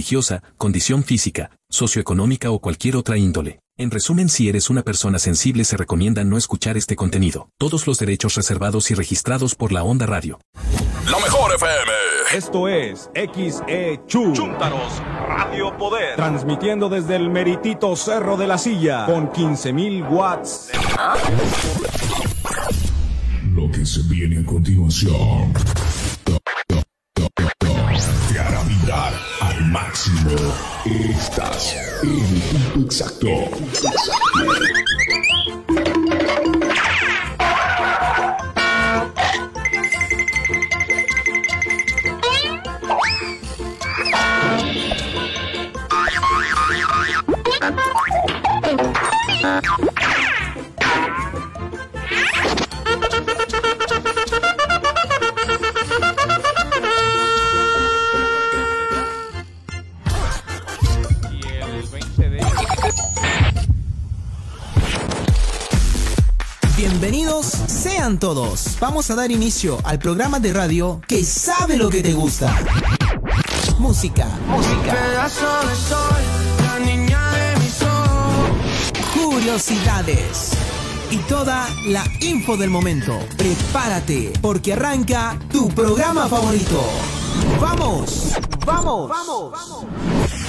religiosa, condición física, socioeconómica o cualquier otra índole. En resumen, si eres una persona sensible se recomienda no escuchar este contenido. Todos los derechos reservados y registrados por la Onda Radio. La mejor FM. Esto es XE Chu. Chúntaros, Radio Poder. Transmitiendo desde el meritito Cerro de la Silla con 15.000 watts. Lo que se viene a continuación. Máximo. Estás en el punto exacto. Bienvenidos sean todos. Vamos a dar inicio al programa de radio que sabe lo que te gusta. Música, música. Curiosidades. Y toda la info del momento. Prepárate, porque arranca tu programa favorito. ¡Vamos! ¡Vamos! ¡Vamos!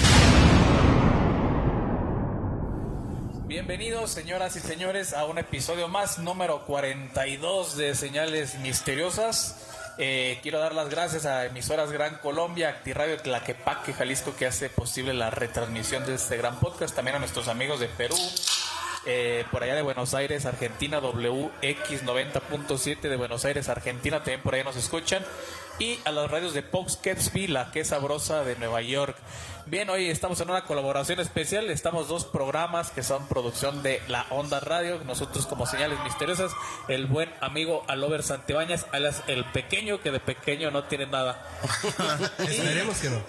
Bienvenidos, señoras y señores, a un episodio más, número 42 de Señales Misteriosas. Eh, quiero dar las gracias a Emisoras Gran Colombia, Actiradio Tlaquepaque, Jalisco, que hace posible la retransmisión de este gran podcast. También a nuestros amigos de Perú, eh, por allá de Buenos Aires, Argentina, WX90.7 de Buenos Aires, Argentina, también por ahí nos escuchan. Y a las radios de Pox Ketsby, la que sabrosa de Nueva York. Bien, hoy estamos en una colaboración especial. Estamos dos programas que son producción de La Onda Radio. Nosotros como señales misteriosas, el buen amigo Alover Santibañas, alias el pequeño, que de pequeño no tiene nada. Esperemos que no.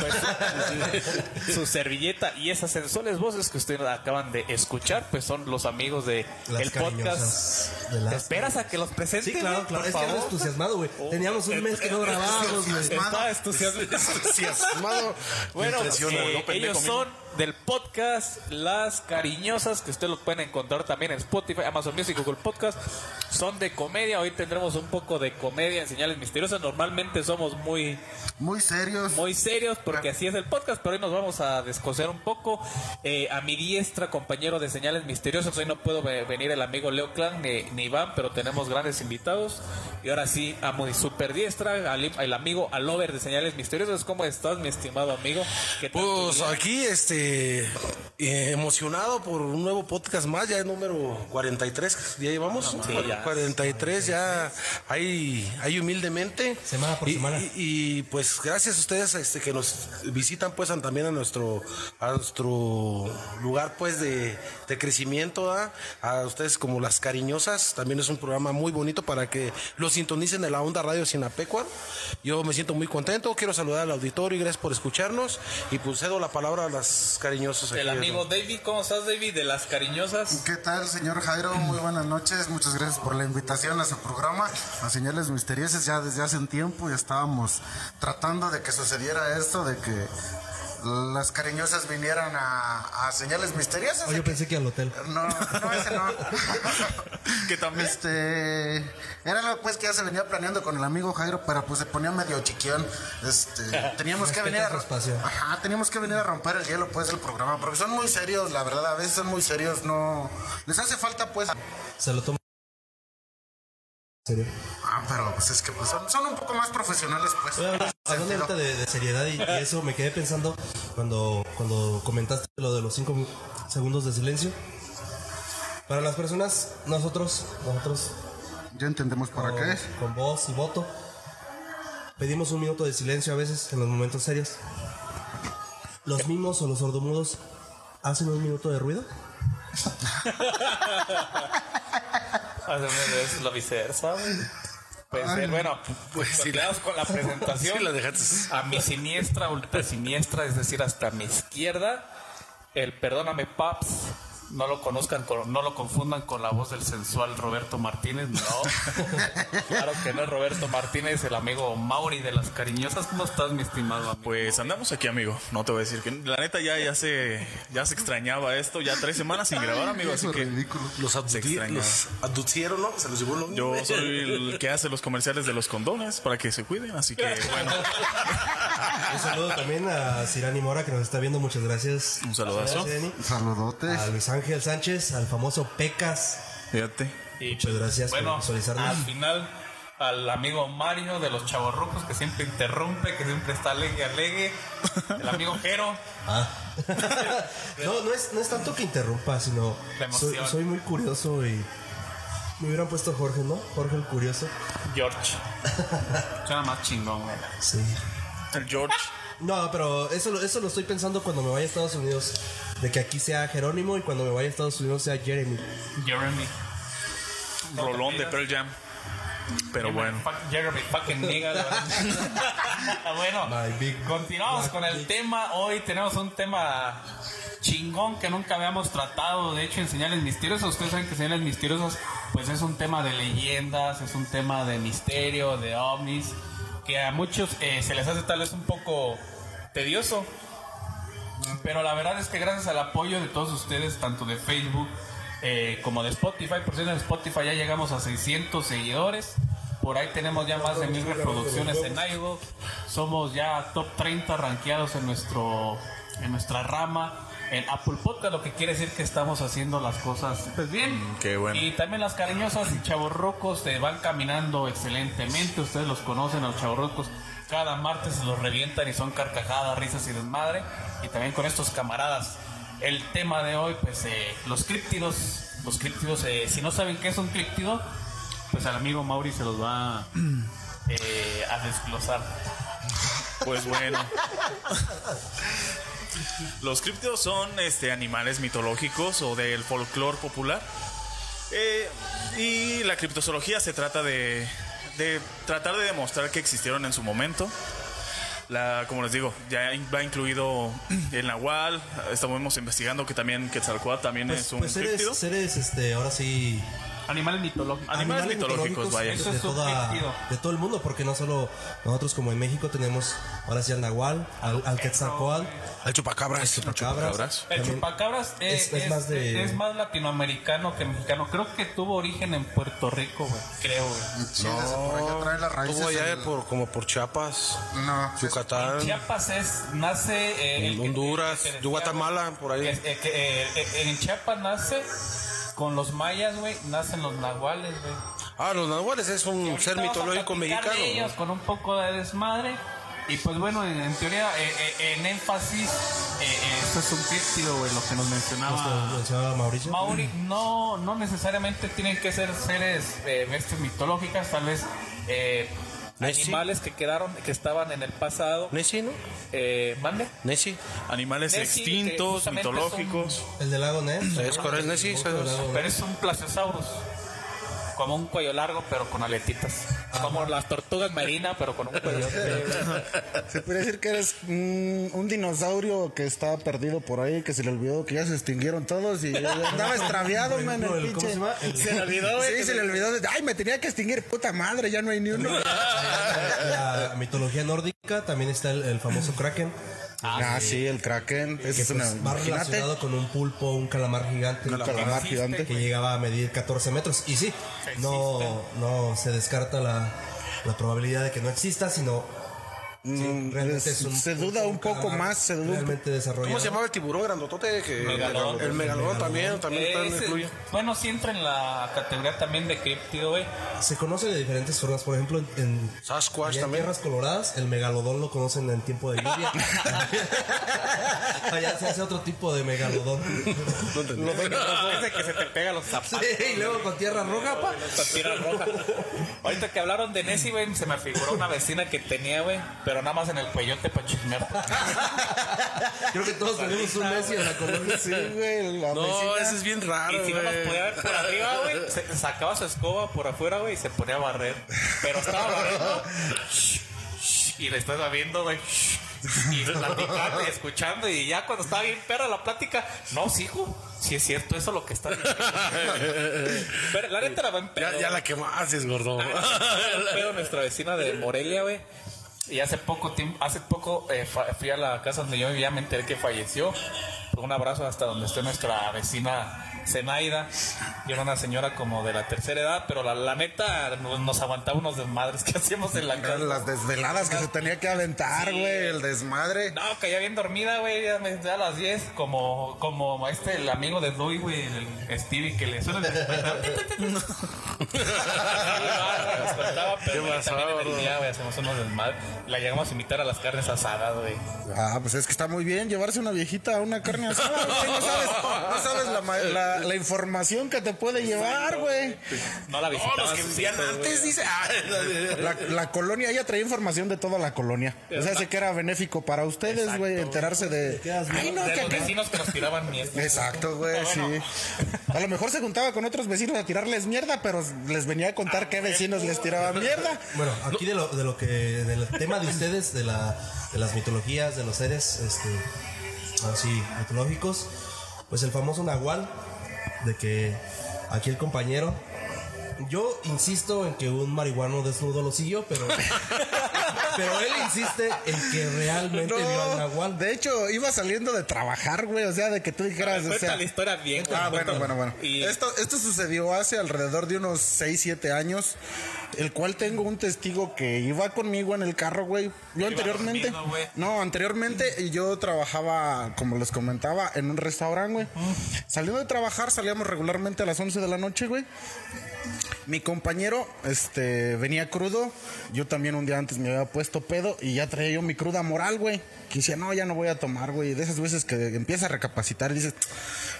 Pues, su servilleta y esas sensuales voces que ustedes acaban de escuchar, pues son los amigos de Las el podcast. de las- ¿Te esperas a que los presenten? Sí, claro, claro. Por Es que entusiasmado, güey. Oh, Teníamos un mes que no grabábamos, güey. Está entusiasmado. Bueno, eh, ¿no, pendejo, ellos son del podcast Las Cariñosas, que ustedes lo pueden encontrar también en Spotify, Amazon Music, Google Podcast. Son de comedia. Hoy tendremos un poco de comedia en Señales Misteriosas. Normalmente somos muy, Muy serios. muy serios porque así es el podcast, pero hoy nos vamos a descoser un poco. Eh, a mi diestra, compañero de Señales Misteriosas, hoy no puedo ve- venir el amigo Leo Clan ni, ni Iván, pero tenemos grandes invitados. Y ahora sí, a mi super diestra, al, el amigo Alover de Señales Misteriosas. ¿Cómo estás, mi estimado amigo? ¿Qué tal tu Pues aquí, este, eh, emocionado por un nuevo podcast más, ya es número 43, ya llevamos. Sí, ya. 43, ya ahí, ahí humildemente. Semana por y, semana. Y, y, pues gracias a ustedes este, que nos visitan pues también a nuestro, a nuestro lugar pues de, de crecimiento, ¿ah? a ustedes como las cariñosas, también es un programa muy bonito para que lo sintonicen en la onda radio Sinapecua. Yo me siento muy contento, quiero saludar al auditorio y gracias por escucharnos y pues cedo la palabra a las cariñosas. El aquí. amigo David, ¿cómo estás, David? De las cariñosas. ¿Qué tal, señor Jairo? Muy buenas noches. Muchas gracias por la invitación a su programa, a Señales Misteriosas. Ya desde hace un tiempo ya estábamos tratando de que sucediera esto, de que las cariñosas vinieran a, a Señales Misteriosas. Oh, yo pensé que al hotel. No, no, ese no. Que también. Este, era lo pues que ya se venía planeando con el amigo Jairo, pero pues se ponía medio chiquión. Este, teníamos que venir a espacio. Ajá, teníamos que venir a romper el hielo pues del programa, porque son muy serios, la verdad, a veces son muy serios, no les hace falta pues Se lo toma. ¿En serio? Pero pues es que pues, son, son un poco más profesionales pues. Oye, hablando- ahorita de, de seriedad y, y eso, me quedé pensando cuando, cuando comentaste lo de los cinco mi- segundos de silencio. Para las personas, nosotros, nosotros, Ya entendemos para con, qué es. con voz y voto, pedimos un minuto de silencio a veces en los momentos serios. ¿Los mimos o los sordomudos hacen un minuto de ruido? Es lo viceversa, güey. Puede ser, bueno, pues sí, quedamos con la presentación. la dejaste. A mi siniestra, ultra siniestra, es decir, hasta mi izquierda, el Perdóname Paps. No lo conozcan, con- no lo confundan con la voz del sensual Roberto Martínez, no. claro que no es Roberto Martínez, el amigo Mauri de las cariñosas. ¿Cómo estás, mi estimado amigo? Pues andamos aquí, amigo. No te voy a decir que la neta ya, ya se ya se extrañaba esto. Ya tres semanas sin grabar, amigo. Así que Los, abducieron, ¿no? Se los llevó lo yo soy el que hace los comerciales de los condones para que se cuiden. Así que bueno, Un saludo también a Cirani Mora que nos está viendo. Muchas gracias. Un saludazo. Gracias, Cirani. Saludotes. A Luis Ángel Sánchez, al famoso Pecas. fíjate. Y, Muchas gracias por visualizarnos. al final, al amigo Mario de los chavorrucos que siempre interrumpe, que siempre está alegre, alegre. El amigo Jero. Ah. no, no es, no es tanto que interrumpa, sino soy, soy muy curioso y me hubieran puesto Jorge, ¿no? Jorge el curioso. George. Suena más chingón, güey. Sí. El George. No, pero eso, lo- eso lo estoy pensando cuando me vaya a Estados Unidos. De que aquí sea Jerónimo y cuando me vaya a Estados Unidos sea Jeremy. Jeremy. Rolón de Pearl Jam. Pero bueno. Fuck Jeremy fucking nigga. Ah, bueno, continuamos con el tema. Hoy tenemos un tema chingón que nunca habíamos tratado. De hecho, en Señales Misteriosas, ustedes saben que Señales Misteriosas, pues es un tema de leyendas, es un tema de misterio, de ovnis, que a muchos eh, se les hace tal vez un poco tedioso. Pero la verdad es que gracias al apoyo de todos ustedes, tanto de Facebook eh, como de Spotify, por cierto en Spotify ya llegamos a 600 seguidores. Por ahí tenemos ya más de mil reproducciones en iVoox. Somos ya top 30 rankeados en nuestro en nuestra rama en Apple Podcast, lo que quiere decir que estamos haciendo las cosas pues bien. Mm, qué bueno. Y también las cariñosas y chavorrocos se van caminando excelentemente. Ustedes los conocen, los chavorrocos. Cada martes se los revientan y son carcajadas, risas y desmadre. Y también con estos camaradas. El tema de hoy, pues eh, los críptidos. Los críptidos, eh, si no saben qué es un críptido, pues al amigo Mauri se los va eh, a desglosar. Pues bueno. Los críptidos son este, animales mitológicos o del folclore popular. Eh, y la criptozoología se trata de, de tratar de demostrar que existieron en su momento. La, como les digo, ya va incluido el nahual. Estamos investigando que también Quetzalcóatl también Pues, es un pues seres, seres, este, ahora sí. Animales mitológicos. Animales mitológicos, vaya. Eso de, es un toda- críptido. de todo el mundo, porque no solo nosotros como en México tenemos ahora sí al Nahual, al, al Quetzalcóatl, El chupacabras. Chupacabras. Chupacabras. El chupacabras es, es- es es- más de- es más latinoamericano que mexicano. Creo que tuvo origen en Puerto Rico, güey. Creo, güey. Sí, desde por allá trae las raíces. Estuvo allá el- por, como por Chiapas, No, Yucatán, Chiapas es, nace... eh, el que- Honduras, el Guatemala, por ahí. eh, eh, eh, en Chiapas nace... Con los mayas, güey, nacen los nahuales, güey. Ah, los nahuales es un ser mitológico de mexicano. ellos con un poco de desmadre. Y pues bueno, en, en teoría, eh, eh, en énfasis, eh, eh, esto es un críptido, güey, lo que nos mencionaba... Lo mencionaba Mauricio. Mauri, no, no necesariamente tienen que ser seres eh, bestias mitológicas, tal vez eh, Nessie. animales que quedaron, que estaban en el pasado. Nessie, ¿no? Eh, ¿Mande? Nessie. Animales Nessie, extintos, mitológicos. El del lago Ness. Es correcto, Nessie. Pero es un plasiosaurus. Como un cuello largo, pero con aletitas. Como las tortugas marinas, pero con un cuello. Se puede decir que eres un, un dinosaurio que está perdido por ahí, que se le olvidó que ya se extinguieron todos y andaba extraviado, man, el el- ¿cómo pinche. se llama? El- Se le olvidó, Sí, se le olvidó. Ay, me tenía que extinguir, puta madre, ya no hay ni uno. La mitología nórdica también está el, el famoso Kraken. Ah, sí, el Kraken. que Esa es pues, una. Imagínate. relacionado con un pulpo, un calamar gigante. Un calamar gigante. que llegaba a medir 14 metros. Y sí, no, no se descarta la, la probabilidad de que no exista, sino Mm, realmente es- es un- se duda un poco más, se duda un realmente desarrollado. ¿Cómo se llamaba el tiburón grandotote? Que Megalodón. El megalodón también, también está- Ese- incluye. bueno, sí entra en la categoría también de críptido, güey. Se conoce de diferentes formas, por ejemplo, en, en, Sasquatch en tierras coloradas, el megalodón lo conocen en tiempo de lluvia. Allá se hace otro tipo de megalodón. Ese que se te pega los zapatos. Sí, y luego con tierra roja, pa. Con tierra roja. Ahorita que hablaron de Nessie, güey, se me figuró una vecina que tenía, güey, pero nada más en el cuellote para chismear. Creo que todos tenemos un Messi en la colonia. Sí, güey. la No, vecina. eso es bien raro, Y si no nos podía ver por arriba, güey, se- sacaba su escoba por afuera, güey, y se ponía a barrer. Pero estaba barriendo. Y le estaba viendo, güey. Y platicando y escuchando. Y ya cuando estaba bien perra la plática, no, sí, hijo. Sí es cierto, eso es lo que está diciendo. Pero la neta era buen pedo. Ya, ya la quemaste, gordo. Pedo nuestra vecina de Morelia, güey. Y hace poco hace poco eh, fui a la casa donde yo vivía, me enteré que falleció. Un abrazo hasta donde esté nuestra vecina Zenaida. Y era una señora como de la tercera edad, pero la, la neta nos, aguantaba unos desmadres que hacíamos en la casa. Las desveladas que se tenía que aventar, güey. El desmadre. No, caía bien dormida, güey, ya a las 10, como, como este, el amigo de Louis, güey, el Stevie, que le suena el pero ¿Qué güey, pasó, también el día, güey, hacemos unos desmadres. La llegamos a invitar a las carnes asadas, güey. Ah, pues es que está muy bien llevarse una viejita a una carne asada. No sabes, no sabes la, ma- la- la información que te puede llevar, güey. No la Oh, visitaba. los que vivían antes, dice. Ah, La, la colonia, ella traía información de toda la colonia. O sea, sé que era benéfico para ustedes, güey, enterarse de. Ay, no, de que los acá- vecinos que nos tiraban mierda. Exacto, güey, sí. A lo mejor se juntaba con otros vecinos a tirarles mierda, pero les venía a contar qué vecinos les tiraban mierda. Bueno, aquí de lo, de lo que, del tema de ustedes, de, la, de las mitologías, de los seres, este, así, mitológicos, pues el famoso Nahual, de que aquí el compañero, yo insisto en que un marihuano desnudo lo siguió, pero, pero él insiste en que realmente vio al Nahual. de hecho, iba saliendo de trabajar, güey. O sea, de que tú dijeras. o Cuenta sea, la historia bien. Ah, bueno, bueno, bueno. Y Esto, esto sucedió hace alrededor de unos 6, 7 años, el cual tengo un testigo que iba conmigo en el carro, güey. Yo anteriormente... dormido. No, anteriormente yo trabajaba, como les comentaba, en un restaurante, güey. Saliendo de trabajar, salíamos regularmente a las 11 de la noche, güey. Mi compañero este, venía crudo. Yo también un día antes me había puesto pedo y ya traía yo mi cruda moral, güey. Que decía, no, ya no voy a tomar, güey. De esas veces que empieza a recapacitar y dices,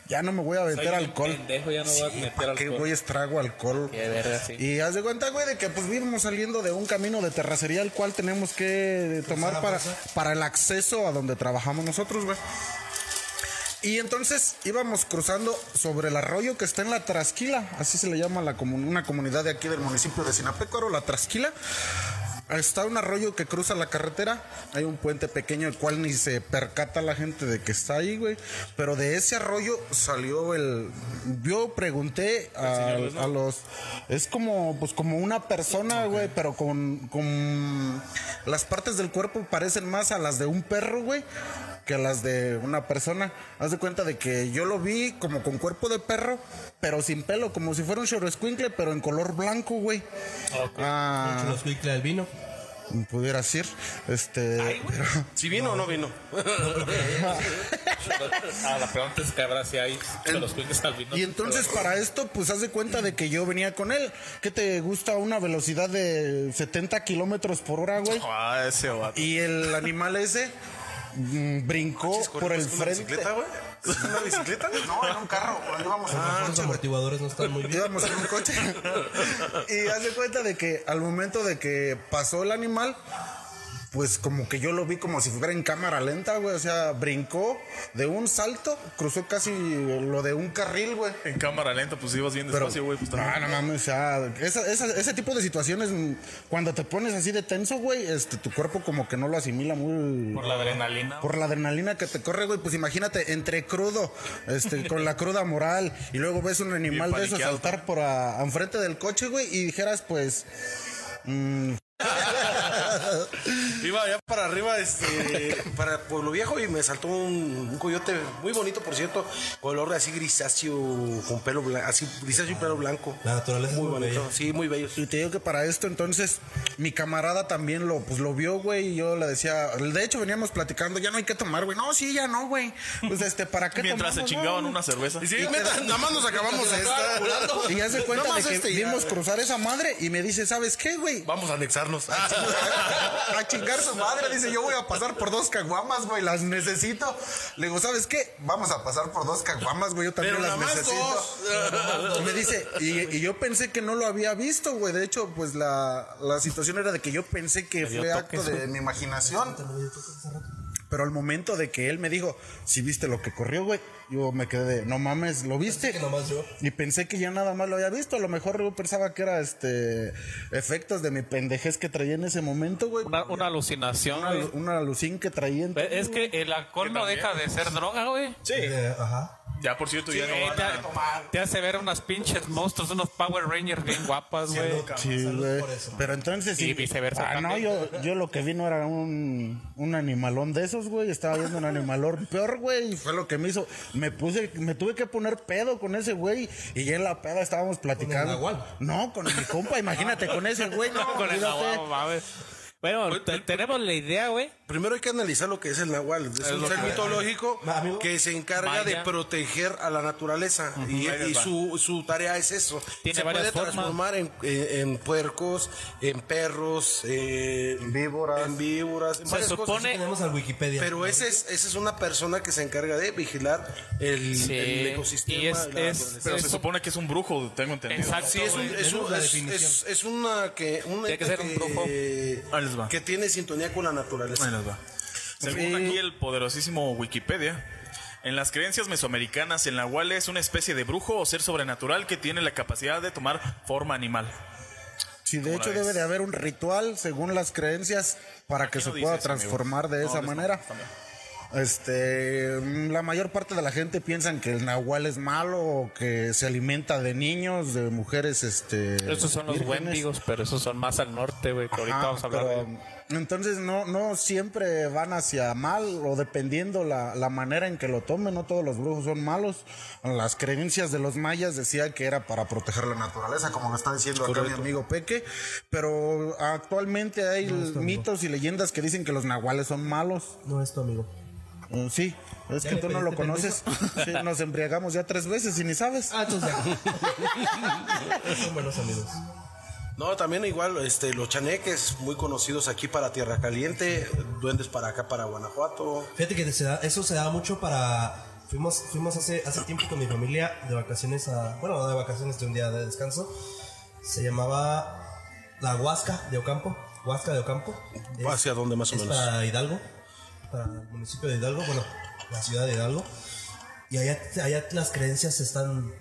ya no me voy a meter alcohol. pendejo, ya no voy a meter ¿para ¿Qué alcohol. güey trago alcohol? Qué verga, sí. Y haz de cuenta, güey, de que pues íbamos saliendo de un camino de terracería el cual tenemos que tomar para, para el acceso a donde trabajamos nosotros, güey. Y entonces íbamos cruzando sobre el arroyo que está en la Trasquila, así se le llama la comun- una comunidad de aquí del municipio de Sinapecuaro, la Trasquila. Está un arroyo que cruza la carretera, hay un puente pequeño el cual ni se percata la gente de que está ahí, güey. Pero de ese arroyo salió el... Yo pregunté a, a los... Es como, pues como una persona, güey, pero con, con... Las partes del cuerpo parecen más a las de un perro, güey que las de una persona. Haz de cuenta de que yo lo vi como con cuerpo de perro, pero sin pelo, como si fuera un choroscuincle, pero en color blanco, güey. Ah, Los cuicle al vino. pudiera decir. Este. pero- ¿Si vino o no vino? Ah, la pregunta es que habrá si hay de los cuiques al vino. Y entonces para esto, pues haz de cuenta de que yo venía con él. ¿Qué te gusta una velocidad de 70 kilómetros por hora, güey? Ah, ese vato. Y el animal ese mm, brincó por el ¿Es una frente. bicicleta, güey? ¿Es una bicicleta? No, en un carro, íbamos en un Los amortiguadores no están muy bien. íbamos en un coche y hace cuenta de que al momento de que pasó el animal pues como que yo lo vi como si fuera en cámara lenta, güey. O sea, brincó de un salto, cruzó casi lo de un carril, güey. En cámara lenta, pues ibas bien despacio, güey. Pues, no, también. no mames, o sea, esa- esa- ese tipo de situaciones, mm, cuando te pones así de tenso, güey, este, tu cuerpo como que no lo asimila muy... Por la adrenalina. Por la adrenalina que te corre, güey, pues imagínate, entre crudo, este, con la cruda moral, y luego ves un animal de esos saltar por a- enfrente del coche, güey, y dijeras, pues, mm, Iba allá para arriba, este, para Pueblo Viejo y me saltó un, un coyote muy bonito, por cierto, color así grisáceo, con pelo blanco, así grisáceo y pelo blanco. La naturaleza Muy es muy bonito, bella. sí, muy bello. Y te digo que para esto, entonces, mi camarada también lo, pues, lo vio, güey, y yo le decía, de hecho veníamos platicando, ya no hay que tomar, güey. No, sí, ya no, güey. Pues, este, ¿para qué Mientras se chingaban No, una cerveza. Y sí, neta, nada más nos acabamos esta. Y ya se cuenta de que este y ya. vimos cruzar esa madre y me dice, ¿sabes qué, güey? Vamos a anexarnos. A chingar su madre, dice, yo voy a pasar por dos caguamas, güey, las necesito. Le digo, ¿sabes qué? Vamos a pasar por dos caguamas, güey, yo también Pero las necesito. dos. Y me dice, y, y yo pensé que no lo había visto, güey. De hecho, pues la, la situación era de que yo pensé que fue acto de mi imaginación. Pero al momento de que él me dijo, si viste lo que corrió, güey, yo me quedé de, no mames, ¿lo viste? que nomás yo. Y pensé que ya nada más lo había visto. A lo mejor yo pensaba que era este efectos de mi pendejez que traía en ese momento, güey. Una, una alucinación, Una, una alucín que traía. en- Es que el alcohol no deja de ser droga, güey. Sí. Eh, ajá. Ya, por cierto, ya no van te, a... te hace ver unas pinches monstruos, unos Power Rangers bien guapas, güey. Sí, Salud güey. por eso. Pero entonces Y sí. viceversa Ah, no, también. yo, yo lo que vi no era un, un animalón de esos, güey. Estaba viendo un animalón peor, güey. Y fue lo que me hizo. Me puse, me tuve que poner pedo con ese güey. Y ya en la peda estábamos platicando. nahual? No, con mi compa, imagínate, con ese güey. No, Con el olvídate. agua, mames. Bueno, te- tenemos la idea, güey. Primero hay que analizar lo que es el nahual. Es, un ser que- mitológico que se encarga Maya. de proteger a la naturaleza. Y, su, su tarea es eso. Tiene se puede formas. transformar en, en- en puercos, en perros, eh, en Víboras. En víboras. en Se varias cosas. supone- Tenemos al Wikipedia. Pero ese es, esa es una persona que se encarga de vigilar el, Sí, el ecosistema. y es- de la es-. Pero se supone que es un brujo, tengo entendido. Exacto. Sí, es, un, es, una que un Tiene que ser un brujo. Ahí les va. que tiene sintonía con la naturaleza. Ahí les va. Según aquí el poderosísimo Wikipedia, en las creencias mesoamericanas, el nahual es una especie de brujo o ser sobrenatural que tiene la capacidad de tomar forma animal. Sí, de ¿Cómo hecho debe de haber un ritual según las creencias para que se no pueda transformar de No, esa no, manera. Este, la mayor parte de la gente piensan que el nahual es malo o que se alimenta de niños, de mujeres, este. Esos son los. Wendigos, pero esos son más al norte, güey. Que ahorita vamos a hablar pero, de. Entonces no, no siempre van hacia mal o dependiendo la, la manera en que lo tomen, no todos los brujos son malos. Las creencias de los mayas decía que era para proteger la naturaleza, como lo está diciendo acá mi amigo Peque, pero actualmente hay mitos y leyendas que dicen que los nahuales son malos. No es tu amigo. Mm, Sí, es ¿Ya que tú no lo conoces. Sí, nos embriagamos ya tres veces y ni sabes. Ah, entonces ya. Son buenos amigos. No, también igual este, los chaneques, muy conocidos aquí para Tierra Caliente, duendes para acá, para Guanajuato. Fíjate que se da- eso se da mucho para. Fuimos, fuimos hace, hace tiempo con mi familia de vacaciones a. Bueno, no de vacaciones, de un día de descanso. Se llamaba la Huasca de Ocampo. Huasca de Ocampo. Es- ¿Hacia dónde más o es menos? para Hidalgo. Para el municipio de Hidalgo. Bueno, la ciudad de Hidalgo. Y allá, allá las creencias están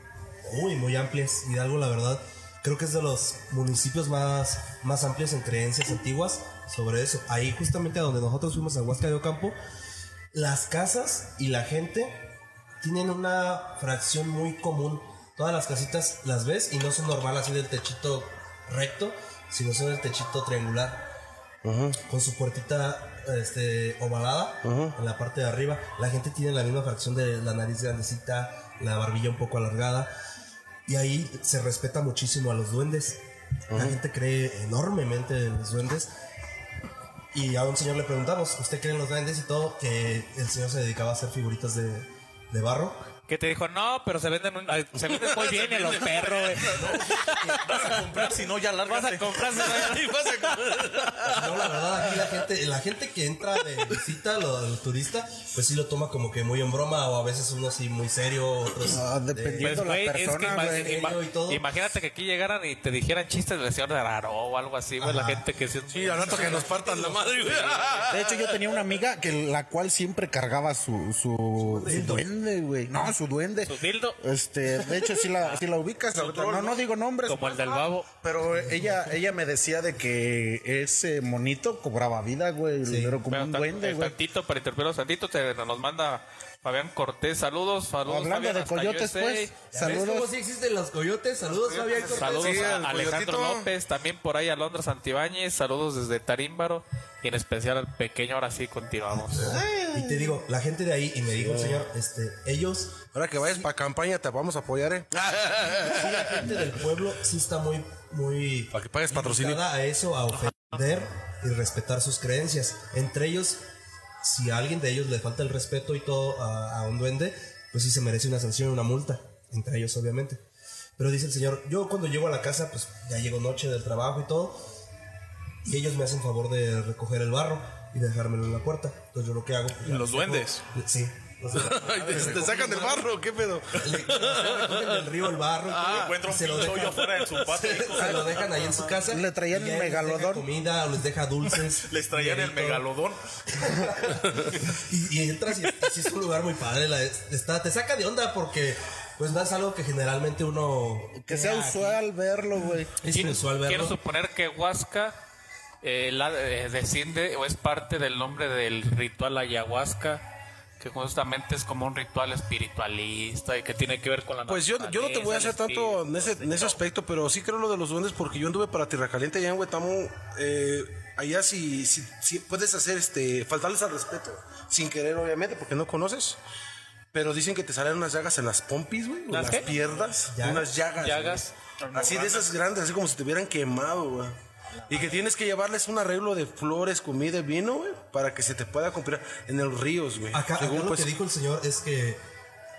muy, muy amplias. Hidalgo, la verdad, creo que es de los municipios más, más amplios en creencias antiguas sobre eso. Ahí justamente a donde nosotros fuimos a Huasca de Ocampo, las casas y la gente tienen una fracción muy común. Todas las casitas las ves y no son normal así del techito recto, sino son el techito triangular. Con su puertita este, ovalada en la parte de arriba. La gente tiene la misma fracción de la nariz grandecita, la barbilla un poco alargada. Y ahí se respeta muchísimo a los duendes. La gente cree enormemente en los duendes. Y a un señor le preguntamos, ¿usted cree en los duendes y todo? Que el señor se dedicaba a hacer figuritas de, de barro. Que te dijo, no, pero se venden, un- ay, se venden muy bien en los perros, güey. Vas a comprar, si no, ya Vas lárgate. a. No, la verdad, aquí la gente, la gente que entra de visita, lo- el turista, pues sí lo toma como que muy en broma, o a veces uno así muy serio, otros. Ah, de- dependiendo Pues, la güey, es que persona, ima- güey. ima- serio y todo. imagínate que aquí llegaran y te dijeran chistes del señor de Araro o algo así, güey. La Ajá. gente que sí. Sí, al rato que nos partan la madre, güey. De hecho, yo tenía una amiga que la cual siempre cargaba su, su, su duende, güey. No, su duende. Su dildo. Este, de hecho, si la, si la ubicas, ahorita, no, no digo nombres. Como el del babo. Pero ella, ella me decía de que ese monito cobraba vida, güey. Como Pero un tan- duende, güey. Tantito, para interpretar tantito, te, nos manda Fabián Cortés. Saludos, saludos. Hablando Fabián, de coyotes, USA. pues. ¿Ya ves Saludos. cómo sí existen los coyotes? Saludos, Fabián Cortés. Saludos Sí, a Alejandro coyotito. López, también por ahí Alondra Santibáñez, saludos desde Tarímbaro y en especial al pequeño, ahora sí continuamos. Y te digo, la gente de ahí, y me dijo el señor, este, ellos, Ahora que vayas para campaña te vamos a apoyar, ¿eh? sí, la gente del pueblo sí está muy, muy Para que pagues patrocinio. a eso, a ofender y respetar sus creencias. Entre ellos, si a alguien de ellos le falta el respeto y todo a, a un duende, pues sí se merece una sanción, una multa. Entre ellos, obviamente. Pero dice el señor, yo cuando llego a la casa, pues ya llego noche del trabajo y todo, y ellos me hacen favor de recoger el barro y dejármelo en la puerta. Entonces yo lo que hago... ¿Los duendes? Sí, te, te sacan del barro, ¿qué pedo? recogen del río el barro. Ah, y encuentra un se lo dejan- afuera en su patio. Se, se lo dejan ahí en su casa. Le traían el les megalodón. comida o les deja dulces. Les traían el megalodón. y, y entras y, es un lugar muy padre. la- está, te saca de onda porque pues no es algo que generalmente uno... Que sea aquí. usual verlo, güey. Es inusual verlo. Quiero suponer que Huasca eh, la- eh, desciende o es parte del nombre del ritual ayahuasca, que justamente es como un ritual espiritualista y que tiene que ver con la Pues yo, yo no te voy a hacer tanto en ese, en ese aspecto, pero sí creo lo de los duendes porque yo anduve para Tierra Caliente allá en Huetamo. Eh, allá si, si, si puedes hacer este faltarles al respeto, sin querer obviamente, porque no conoces. Pero dicen que te salen unas llagas en las pompis, güey, ¿Las las piernas, ¿Llagas? unas llagas. Llagas. Así de esas grandes, así como si te hubieran quemado, güey. Y que tienes que llevarles un arreglo de flores, comida y vino, güey, para que se te pueda comprar en los ríos, güey. Acá, acá lo pues, que dijo el señor es que,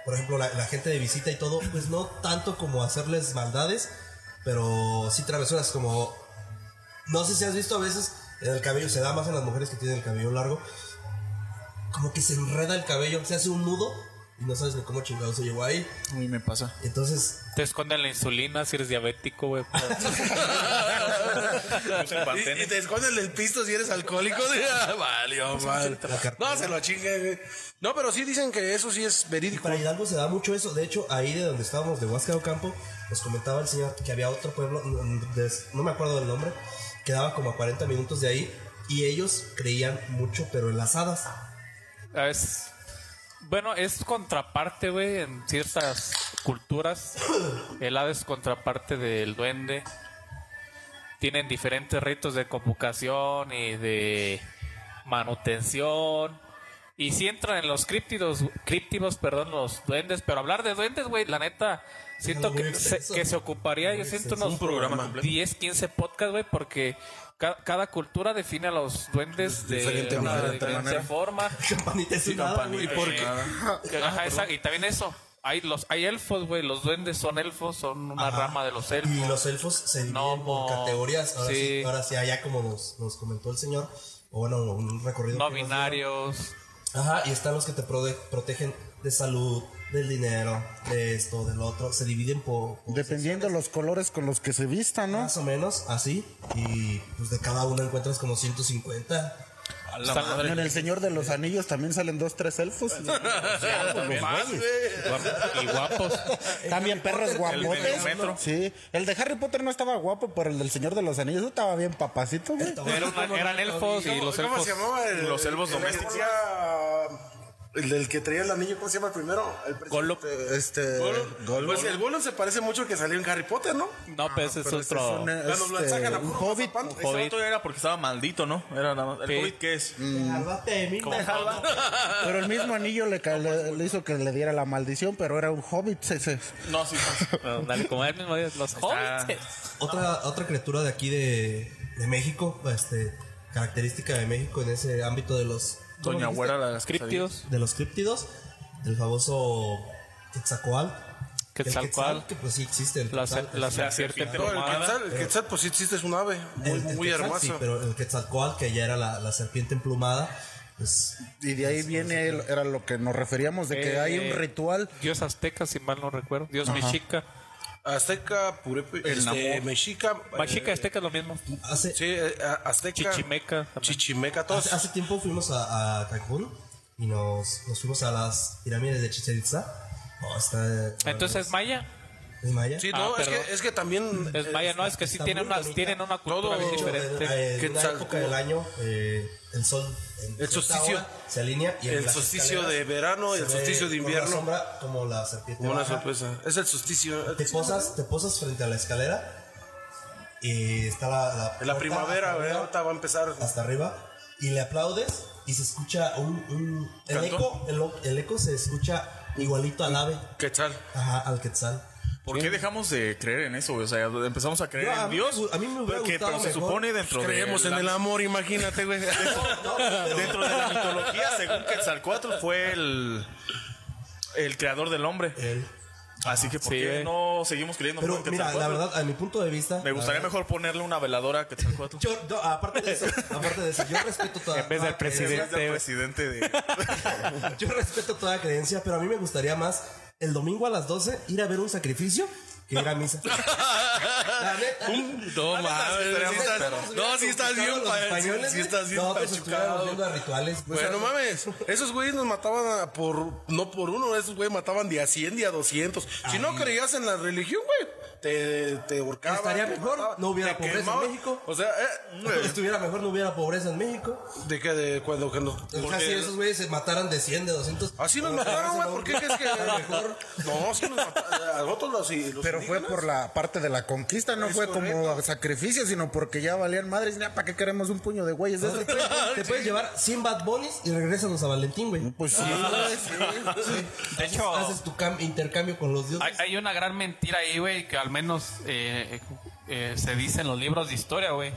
por ejemplo, la, la gente de visita y todo, pues no tanto como hacerles maldades, pero sí travesuras como... No sé si has visto a veces en el cabello, se da más en las mujeres que tienen el cabello largo, como que se enreda el cabello, se hace un nudo y no sabes ni cómo chingado se llegó ahí. A mí me pasa. Entonces, Te esconden la insulina si eres diabético, güey. Y, y te escondes el pisto si eres alcohólico. Ah, Valió, mal. No, se lo chingue, güey. No, pero sí dicen que eso sí es y verídico. para Hidalgo se da mucho eso. De hecho, ahí de donde estábamos, de Huasca de Ocampo, nos comentaba el señor que había otro pueblo, no me acuerdo del nombre, quedaba como a 40 minutos de ahí y ellos creían mucho, pero en las hadas. Es, bueno, es contraparte, güey, en ciertas culturas. El hada es contraparte del duende. Tienen diferentes ritos de convocación y de manutención. Y si entran en los críptidos, críptidos, perdón, los duendes. Pero hablar de duendes, güey, la neta, siento que se, que se ocuparía, yo siento unos Un programa completo. 10, 15 podcasts, güey, porque ca- cada cultura define a los duendes de Diferente una manera, diferente manera. forma. Campanita hada, güey. Y porque, que- ajá, esa- y también eso. Hay los hay elfos, güey. Los duendes son elfos, son una Ajá. rama de los elfos. Y los elfos se dividen por categorías. Ahora sí. sí. ahora sí, allá como nos, nos comentó el señor, o bueno, un recorrido. no binarios. Ajá, y están los que te prode- protegen de salud, del dinero, de esto, del otro. Se dividen por. por Dependiendo los colores con los que se vistan, ¿no? Más o menos, así. Y pues de cada uno encuentras como 150. En el Señor de los Anillos también salen dos, tres elfos. Más, güey. y guapos. También perros El guapotes. metro. Sí, el de Harry Potter no estaba guapo, pero el del Señor de los Anillos estaba bien papacito, güey. Era una- eran elfos y los ¿Cómo elfos. se llamaba? El, Los elfos el domésticos. El del que traía el anillo, ¿cómo se llama el primero? El Gollum. Este. Gollum. Pues el Gollum se parece mucho al que salió en Harry Potter, ¿no? No, ese es ese otro. es una- Cuando lo este, sacan a un hobbit. Ese Hobbit. otro era porque estaba maldito, ¿no? Era nada más. ¿El Sí. Hobbit qué es? Hija. Pero el mismo anillo le, le- le hizo que le diera la maldición, pero era un hobbit. ese. No, sí. sí. Dale, como él mismo los hobbits. Otra, otra criatura de aquí de, de México, este, característica de México en ese ámbito de los. ¿Cómo Doña? Güera la de las Críptidos. De los críptidos, el famoso Quetzalcoatl. El Quetzalcoatl. Quetzal, que pues sí existe. El La, Quetzal, la es- serpiente No, el emplumada. Quetzal, el Quetzal, pues sí existe, es un ave. Muy, el- el muy Quetzal, hermoso. sí, pero el Quetzalcoatl, que ya era la, la serpiente emplumada, pues Y de ahí viene, el- era lo que nos referíamos, de que Eh, hay un ritual. Dios azteca, si mal no recuerdo. Dios mexica. Azteca, Purepe, El este. Mexica. Mexica, eh, azteca es lo mismo. hace, Sí, eh, Azteca. Chichimeca. también. Chichimeca, todos. hace, hace tiempo fuimos a, a Cancún y nos, nos fuimos a las pirámides de Chichen Itza. Oh, está, Entonces, Maya. ¿Es maya? Sí, Ah, no, es perdón. que, es que también. Es Maya, no, es que sí tienen una, bonita. tienen una cultura Todo- bien diferente. en, en una Quetzal- época del año, eh, el sol en El solsticio. hora se alinea y en El solsticio de verano y el solsticio de invierno. Una sombra como la serpiente. Como una baja. sorpresa. Es el solsticio. Te posas, te posas frente a la escalera y está la, la, En la primavera, arriba, ahorita va a empezar. hasta arriba y le aplaudes y se escucha un, un el eco, el, o- el eco se escucha igualito al ave, Quetzal. ajá, al quetzal. ¿Por qué dejamos de creer en eso? O sea, empezamos a creer Yo, a en Dios. a mí me hubiera pero, que- gustado pero se mejor. supone dentro de. Creemos en la- el amor, imagínate, güey. Dentro de la mitología, según Quetzalcoatl, fue el. El creador del hombre. Él. Así que, ¿por Sí, qué no seguimos creyendo Pero mira, la verdad, a mi punto de vista. Me gustaría mejor ponerle una veladora a Quetzalcóatl. Yo, yo, aparte de eso, aparte de eso, yo respeto toda. En vez del presidente. del presidente de... Yo respeto toda creencia, pero a mí me gustaría más el domingo a las 12 ir a ver un sacrificio que ir a misa. La neta. No mames, no, sí estás bien, españoles, sí estás bien No, pues pachucado. viendo a rituales. pues, Bueno, mames, esos güeyes nos mataban por, no por uno, esos güeyes mataban de a 100, de a 200. Si no creías en la religión, güey, te, te ahorcaban. Estaría mejor, no hubiera pobreza en. México. O sea, eh, Estuviera mejor, no hubiera pobreza en México. de que de cuando que nos. O sea, si esos güeyes se mataran de 100, de 200. Así nos mataron, güey, ¿por qué crees que mejor? No, sí nos mataron. A nosotros los, los Pero fue por la parte de la conquista, no Es fue como sacrificio, sino porque ya valían madres. Ya, ¿Para qué queremos un puño de güeyes de Te puedes, te puedes llevar 100 Bad Bunnies y regresanos a Valentín, güey. Pues sí, güey, sí. De hecho, Haces tu cam- intercambio con los dioses. hay, hay una gran mentira ahí, güey, que al menos eh, eh, se dice en los libros de historia, güey.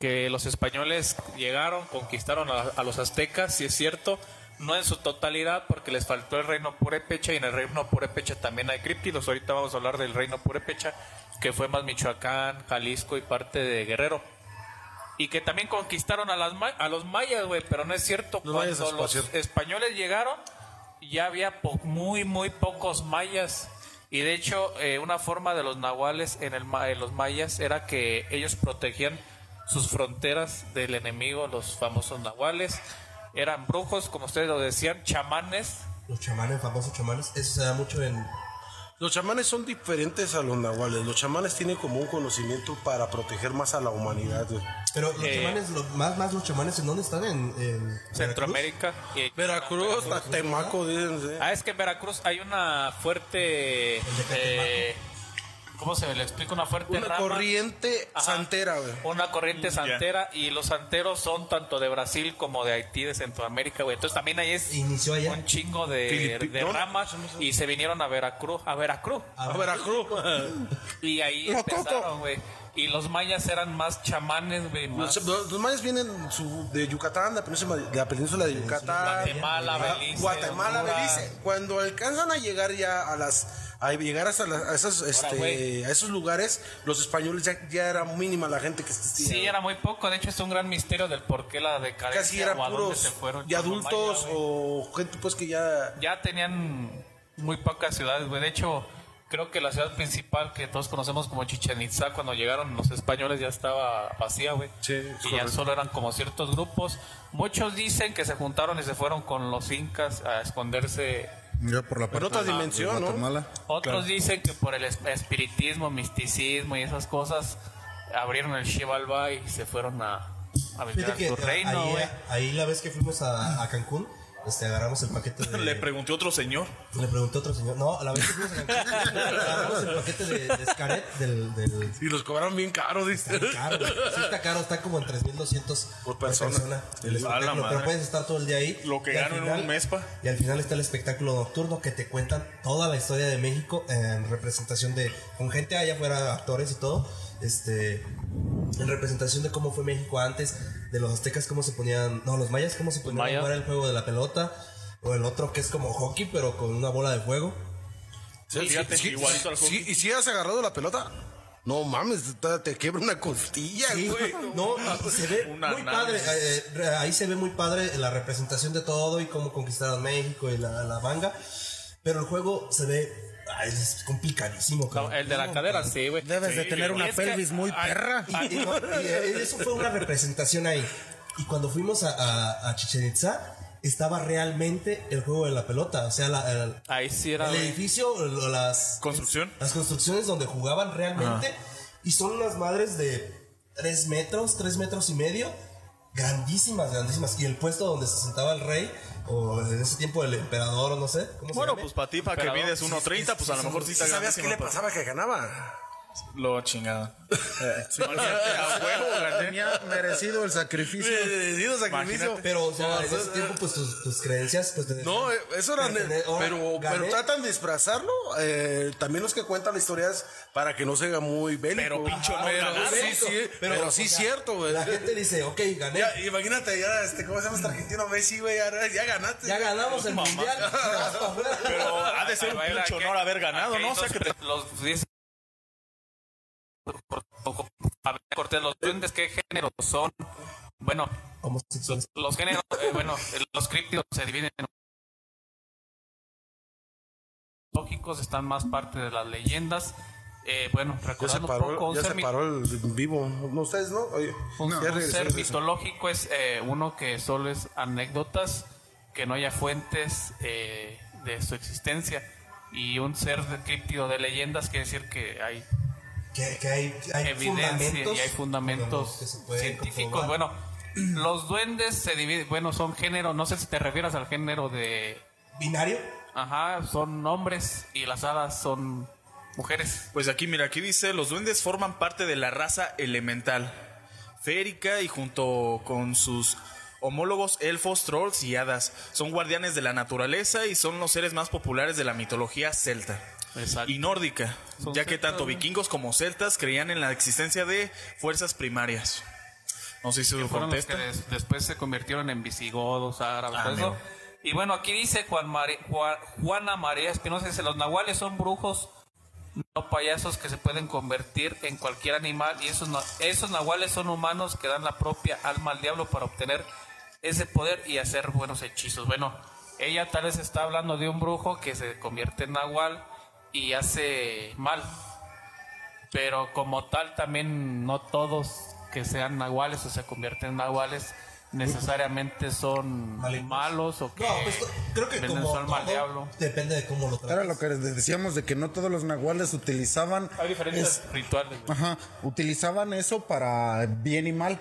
Que los españoles llegaron, conquistaron a, a los aztecas, si es cierto, no en su totalidad, porque les faltó el reino Purépecha y en el reino Purépecha también hay críptidos. Ahorita vamos a hablar del reino Purépecha, que fue más Michoacán, Jalisco y parte de Guerrero. Y que también conquistaron a, las ma- a los mayas, güey, pero no es cierto. Cuando los españoles llegaron, ya había po- muy, muy pocos mayas. Y de hecho, eh, una forma de los nahuales en, el, ma- en los mayas era que ellos protegían sus fronteras del enemigo, los famosos nahuales. Eran brujos, como ustedes lo decían, chamanes. Los chamanes, famosos chamanes. Eso se da mucho en. Los chamanes son diferentes a los nahuales. Los chamanes tienen como un conocimiento para proteger más a la humanidad, güey. Pero los Eh, chamanes, los- más, más los chamanes, ¿en dónde están? En, en Centroamérica. y- Veracruz, Temaco, dicen. sí. Ah, es que en Veracruz hay una fuerte... eh, ¿Cómo se le explica? Una fuerte Una rama. corriente Ajá. santera, güey. Una corriente santera y los santeros son tanto de Brasil como de Haití, de Centroamérica, güey. Entonces también ahí es Inició allá. un chingo de, de no, ramas y se vinieron a Veracruz, a Veracruz. A Veracruz. Y ahí No, empezaron, güey. Y los mayas eran más chamanes, güey, más Los, mayas vienen su- de Yucatán, la península, de la península de Yucatán, Guatemala, Belice, Guatemala. Belice. Cuando alcanzan a llegar ya a las a llegar hasta las- a, esos, este, a esos lugares, los españoles ya, ya era mínima la gente que existía. Sí, era muy poco. De hecho, es un gran misterio del por qué la decadencia Casi era puros se fueron. y adultos Maya, o gente pues que ya ya tenían muy pocas ciudades, güey. De hecho, creo que la ciudad principal que todos conocemos como Chichen Itza, cuando llegaron los españoles ya estaba vacía, güey. Sí, y ya correcto. solo eran como ciertos grupos. Muchos dicen que se juntaron y se fueron con los incas a esconderse. Por la en parte otra de dimensión. Otros dicen que por el es- espiritismo, misticismo y esas cosas abrieron el Xibalba y se fueron a, a vivir Fíjate a que su reino, ahí, ahí la vez que fuimos a, a Cancún, este, agarramos el paquete de. Le pregunté a otro señor. Le pregunté a otro señor. No, la vez que fuimos a Cancún, agarramos el paquete de, de Scaret del. del y los cobraron bien caro, dice. Está caro. Sí está caro, está como en 3.200 Por persona. el A la espectáculo, madre. pero puedes estar todo el día ahí. Lo que gano en final- un mes, pa. Y al final está el espectáculo nocturno que te cuentan toda la historia de México en representación de, con gente allá afuera, actores y todo, este, en representación de cómo fue México antes, de los aztecas cómo se ponían, no, los mayas cómo se ponían a mayas. jugar el juego de la pelota, o el otro que es como hockey pero con una bola de fuego. Sí, Fíjate, sí, igualito al sí, hockey. y si has agarrado la pelota, no mames, te, quiebra una costilla, Sí, güey. no, y se ve Una muy padre. eh, eh, ahí se ve muy padre la representación de todo y cómo conquistaron México y la, la manga. Pero el juego se ve. Ay, es complicadísimo. No, cabrón. el de la cadera, sí, güey. Debes de Sí, tener y una es que- pelvis muy ay, perra. Y, y no, y, eh, eso fue una representación ahí. Y cuando fuimos a, a, a Chichen Itza, estaba realmente el juego de la pelota. O sea, la- el, Ahí sí era. el edificio, las Construcción. las construcciones donde jugaban realmente. Y son unas madres de 3 metros, 3 metros y medio. Grandísimas, grandísimas. Y el puesto donde se sentaba el rey, o en ese tiempo el emperador, o no sé. ¿cómo se Bueno, pues para ti, para que mides 1.30, pues a lo mejor sí ¿Sí ¿Sabías qué le pasaba que ganaba? Lo chingada. Sí, a huevo, gané. Tenía merecido el sacrificio. Merecido sacrificio. Pero, o sea, No, en ese tiempo, pues tus, tus creencias, pues No, eh, eso era. Gané, ahora Pero, gané. pero tratan de disfrazarlo. eh, también los que cuentan la historia es para que no se haga muy bélico. Pero, pincho, no pero, ganaron. sí, sí, pero, o sí, sea, cierto, güey. La gente dice, ok, gané. Ya, imagínate, ya, este, ¿cómo se llama este argentino Messi, güey? Ya, ya ganaste. Ya ganamos el mundial. Pero ha de ser un pinche honor haber ganado, ¿no? O sea, los- que te... los dice- Fabián Cortés, los duendes, ¿qué género son? Bueno, Homosexuales. los géneros, eh, bueno, los críptidos se dividen en lógicos, están más parte de las leyendas. Eh, bueno, Ya se recordando paró, poco, un ya ser se paró el vivo. No, ustedes, ¿no? Oye, Un, ya un ser mitológico es eh, uno que solo es anécdotas, que no haya fuentes eh, de su existencia. Y un ser de críptido de leyendas quiere decir que hay Que, que hay, hay evidencia fundamentos. y hay fundamentos científicos. comprobar. Bueno, los duendes se dividen, bueno, son género, no sé si te refieres al género de... ¿Binario? Ajá, son hombres y las hadas son mujeres. Pues aquí, mira, aquí dice, los duendes forman parte de la raza elemental, férica y junto con sus homólogos elfos, trolls y hadas, son guardianes de la naturaleza y son los seres más populares de la mitología celta. Exacto. Y nórdica, Son ya que tanto vikingos como celtas creían en la existencia de fuerzas primarias. No sé si se contesta. des- después se convirtieron en visigodos, árabes, Ah, eso. Y bueno, aquí dice Juan Mari- Juan- Juana María Espinosa, dice, los nahuales son brujos, no payasos que se pueden convertir en cualquier animal y esos, na- esos nahuales son humanos que dan la propia alma al diablo para obtener ese poder y hacer buenos hechizos. Bueno, ella tal vez está hablando de un brujo que se convierte en nahual y hace mal. Pero como tal también no todos que sean nahuales o se convierten en nahuales necesariamente son malos o que No, pues creo que venden como su alma al todo, diablo. depende de cómo lo tratas. Era lo que decíamos de que no todos los nahuales utilizaban. Hay diferentes rituales. Ajá, utilizaban eso para bien y mal.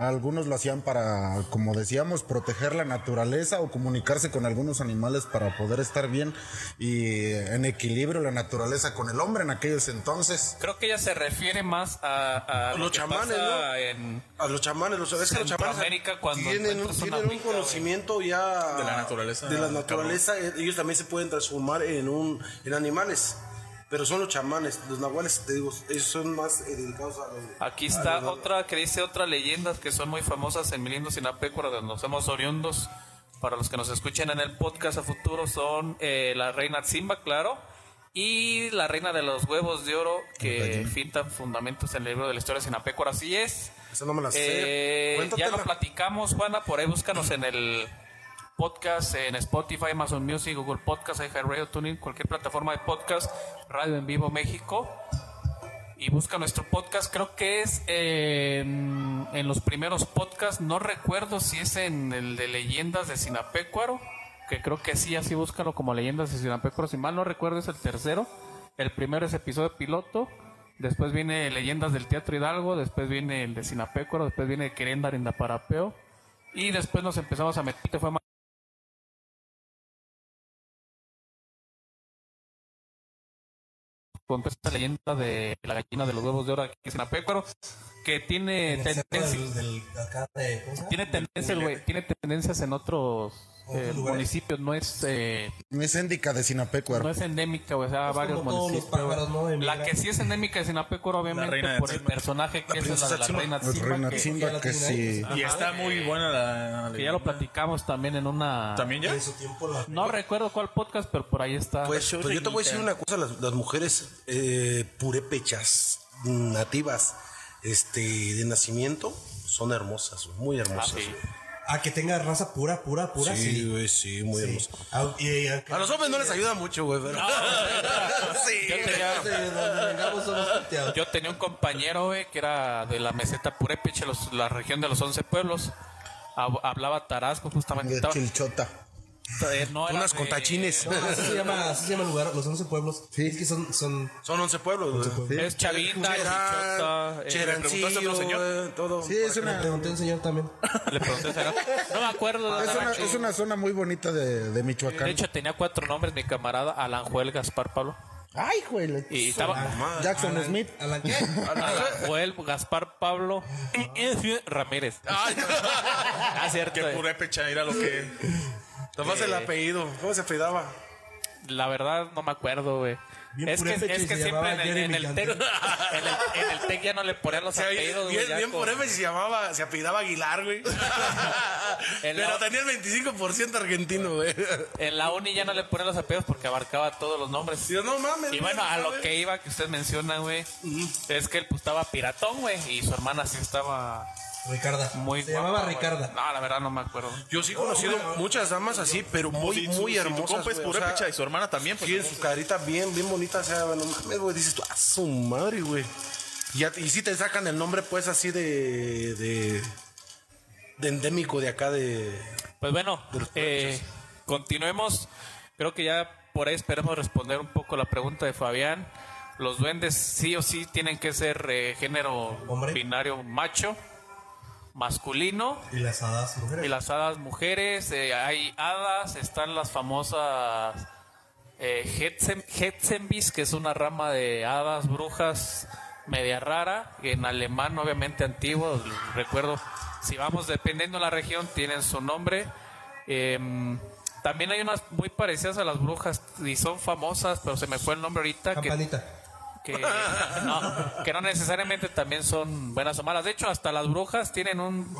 Algunos lo hacían para, como decíamos, proteger la naturaleza o comunicarse con algunos animales para poder estar bien y en equilibrio la naturaleza con el hombre en aquellos entonces. Creo que ella se refiere más a, a lo Los que chamanes, pasa ¿no? en A los chamanes, los, es que los chamanes cuando tienen, un, tienen un conocimiento ya De la naturaleza, De la naturaleza, eh, ellos también se pueden transformar en un en animales. Pero son los chamanes, los nahuales, te digo, ellos son más eh, dedicados a los. Aquí a está los- otra que dice otras leyendas que son muy famosas en Milindo Sinapecuaro, donde nos somos oriundos. Para los que nos escuchen en el podcast a futuro son eh, la reina Simba, claro, y la reina de los huevos de oro que fintan fundamentos en el libro de la historia de Sinapecuaro. Así es. Esa no me la sé. Eh, ya lo platicamos, Juana, por ahí búscanos en el podcast, en Spotify, Amazon Music, Google Podcast, iHeartRadio, Tuning, cualquier plataforma de podcast, Radio en Vivo México. Y busca nuestro podcast, creo que es en, los primeros podcasts, no recuerdo si es en el de Leyendas de Sinapecuaro, que creo que sí, así búscalo como Leyendas de Sinapecuaro, si mal no recuerdo es el tercero, el primero es episodio piloto, después viene Leyendas del Teatro Hidalgo, después viene el de Sinapecuaro, después viene Querendar en Parapeo, y después nos empezamos a meter, fue más con esta leyenda de la gallina de los huevos de oro aquí en Sinapecuaro, que tiene En el cerro tendencia, del- del- acá de- ¿cómo se llama? tiene tendencias, güey, tiene tendencias en otros eh, municipios, no es eh, No es éndica de Sinapecuaro. no es endémica, güey, o sea, Es varios municipios. pájaros, ¿no? La que sí es endémica de Sinapecuaro, obviamente, por el personaje que es la de la reina reina que, que sí. ahí. Y está muy buena la... que ya lo platicamos también en una... ¿También ya? En su tiempo la- No recuerdo cuál podcast, pero por ahí está. Pues, pues yo te voy a decir una cosa, las, las mujeres eh, purépechas, nativas, este, de nacimiento, son hermosas, muy hermosas. Ah, sí. Ah, que tenga raza pura, pura, pura, sí. Sí, güey, sí, muy Sí. hermosas. Ah, y- y- A los hombres no les ayuda mucho, güey, pero... sí. Yo tenía, De donde vengamos somos puteados. yo tenía un compañero, güey, que era de la meseta Purépecha, los- la región de los 11 pueblos. Hab- Hablaba tarasco, justamente. De Chilchota. Eh, no era Unas de- contachines. No, así se llama, así se llama el lugar, los 11 pueblos. Sí. Es que son, son Son 11 pueblos, güey. Es Chavita, Chichota. eh, ¿le preguntaste a otro señor? todo. Sí, es Le una, pregunté a un señor también. le pregunté, ¿será? No me acuerdo. es una, es una zona muy bonita de, de Michoacán. De hecho, tenía cuatro nombres mi camarada, Alanjuel Gaspar Pablo. Ay, güey. le- Y estaba Jackson Alan- Smith. ¿Alan qué? Joel Gaspar Pablo Ramírez. Ah, cierto. Que purépecha era lo que. Nomás el Eh. apellido. ¿Cómo se apellidaba? La verdad no me acuerdo, güey. Bien Es que, es y que se siempre llamaba en el, en el tec, Cantú. en el, en el tec ya no le ponían los O sea, apellidos, güey. bien, bien por F se llamaba, se apellidaba Aguilar, güey. Pero la- tenía el 25% argentino, güey. En la uni ya no le ponían los apellidos porque abarcaba todos los nombres. Yo, no mames. Y bueno, a lo que iba, que usted menciona, güey, es que él pues, estaba piratón, güey, y su hermana sí estaba Ricarda. muy Se guapa, llamaba güey. Ricarda. No, la verdad no me acuerdo. Yo sí he conocido muchas damas así, pero muy, si su- muy si tu hermosas. compa es güey, o purépecha sea, y su hermana también, pues. Tiene su carita bien, bien bonita, o sea, no mames, güey, dices tú, a su madre, güey. Y, ya- y sí te sacan el nombre, pues, así de, de, de endémico de acá de... Pues bueno, De los eh, continuemos. Creo que ya por ahí esperemos responder un poco la pregunta de Fabián. Los duendes sí o sí tienen que ser eh, género Hombre. binario macho, masculino. Y las hadas mujeres. Y las hadas mujeres, eh, hay hadas, están las famosas eh, que es una rama de hadas, brujas, media rara, en alemán obviamente antiguo, recuerdo, si vamos dependiendo de la región, tienen su nombre. Em, también hay unas muy parecidas a las brujas y son famosas, pero se me fue el nombre ahorita. Campanita. que no, que no necesariamente también son buenas o malas. De hecho, hasta las brujas tienen un,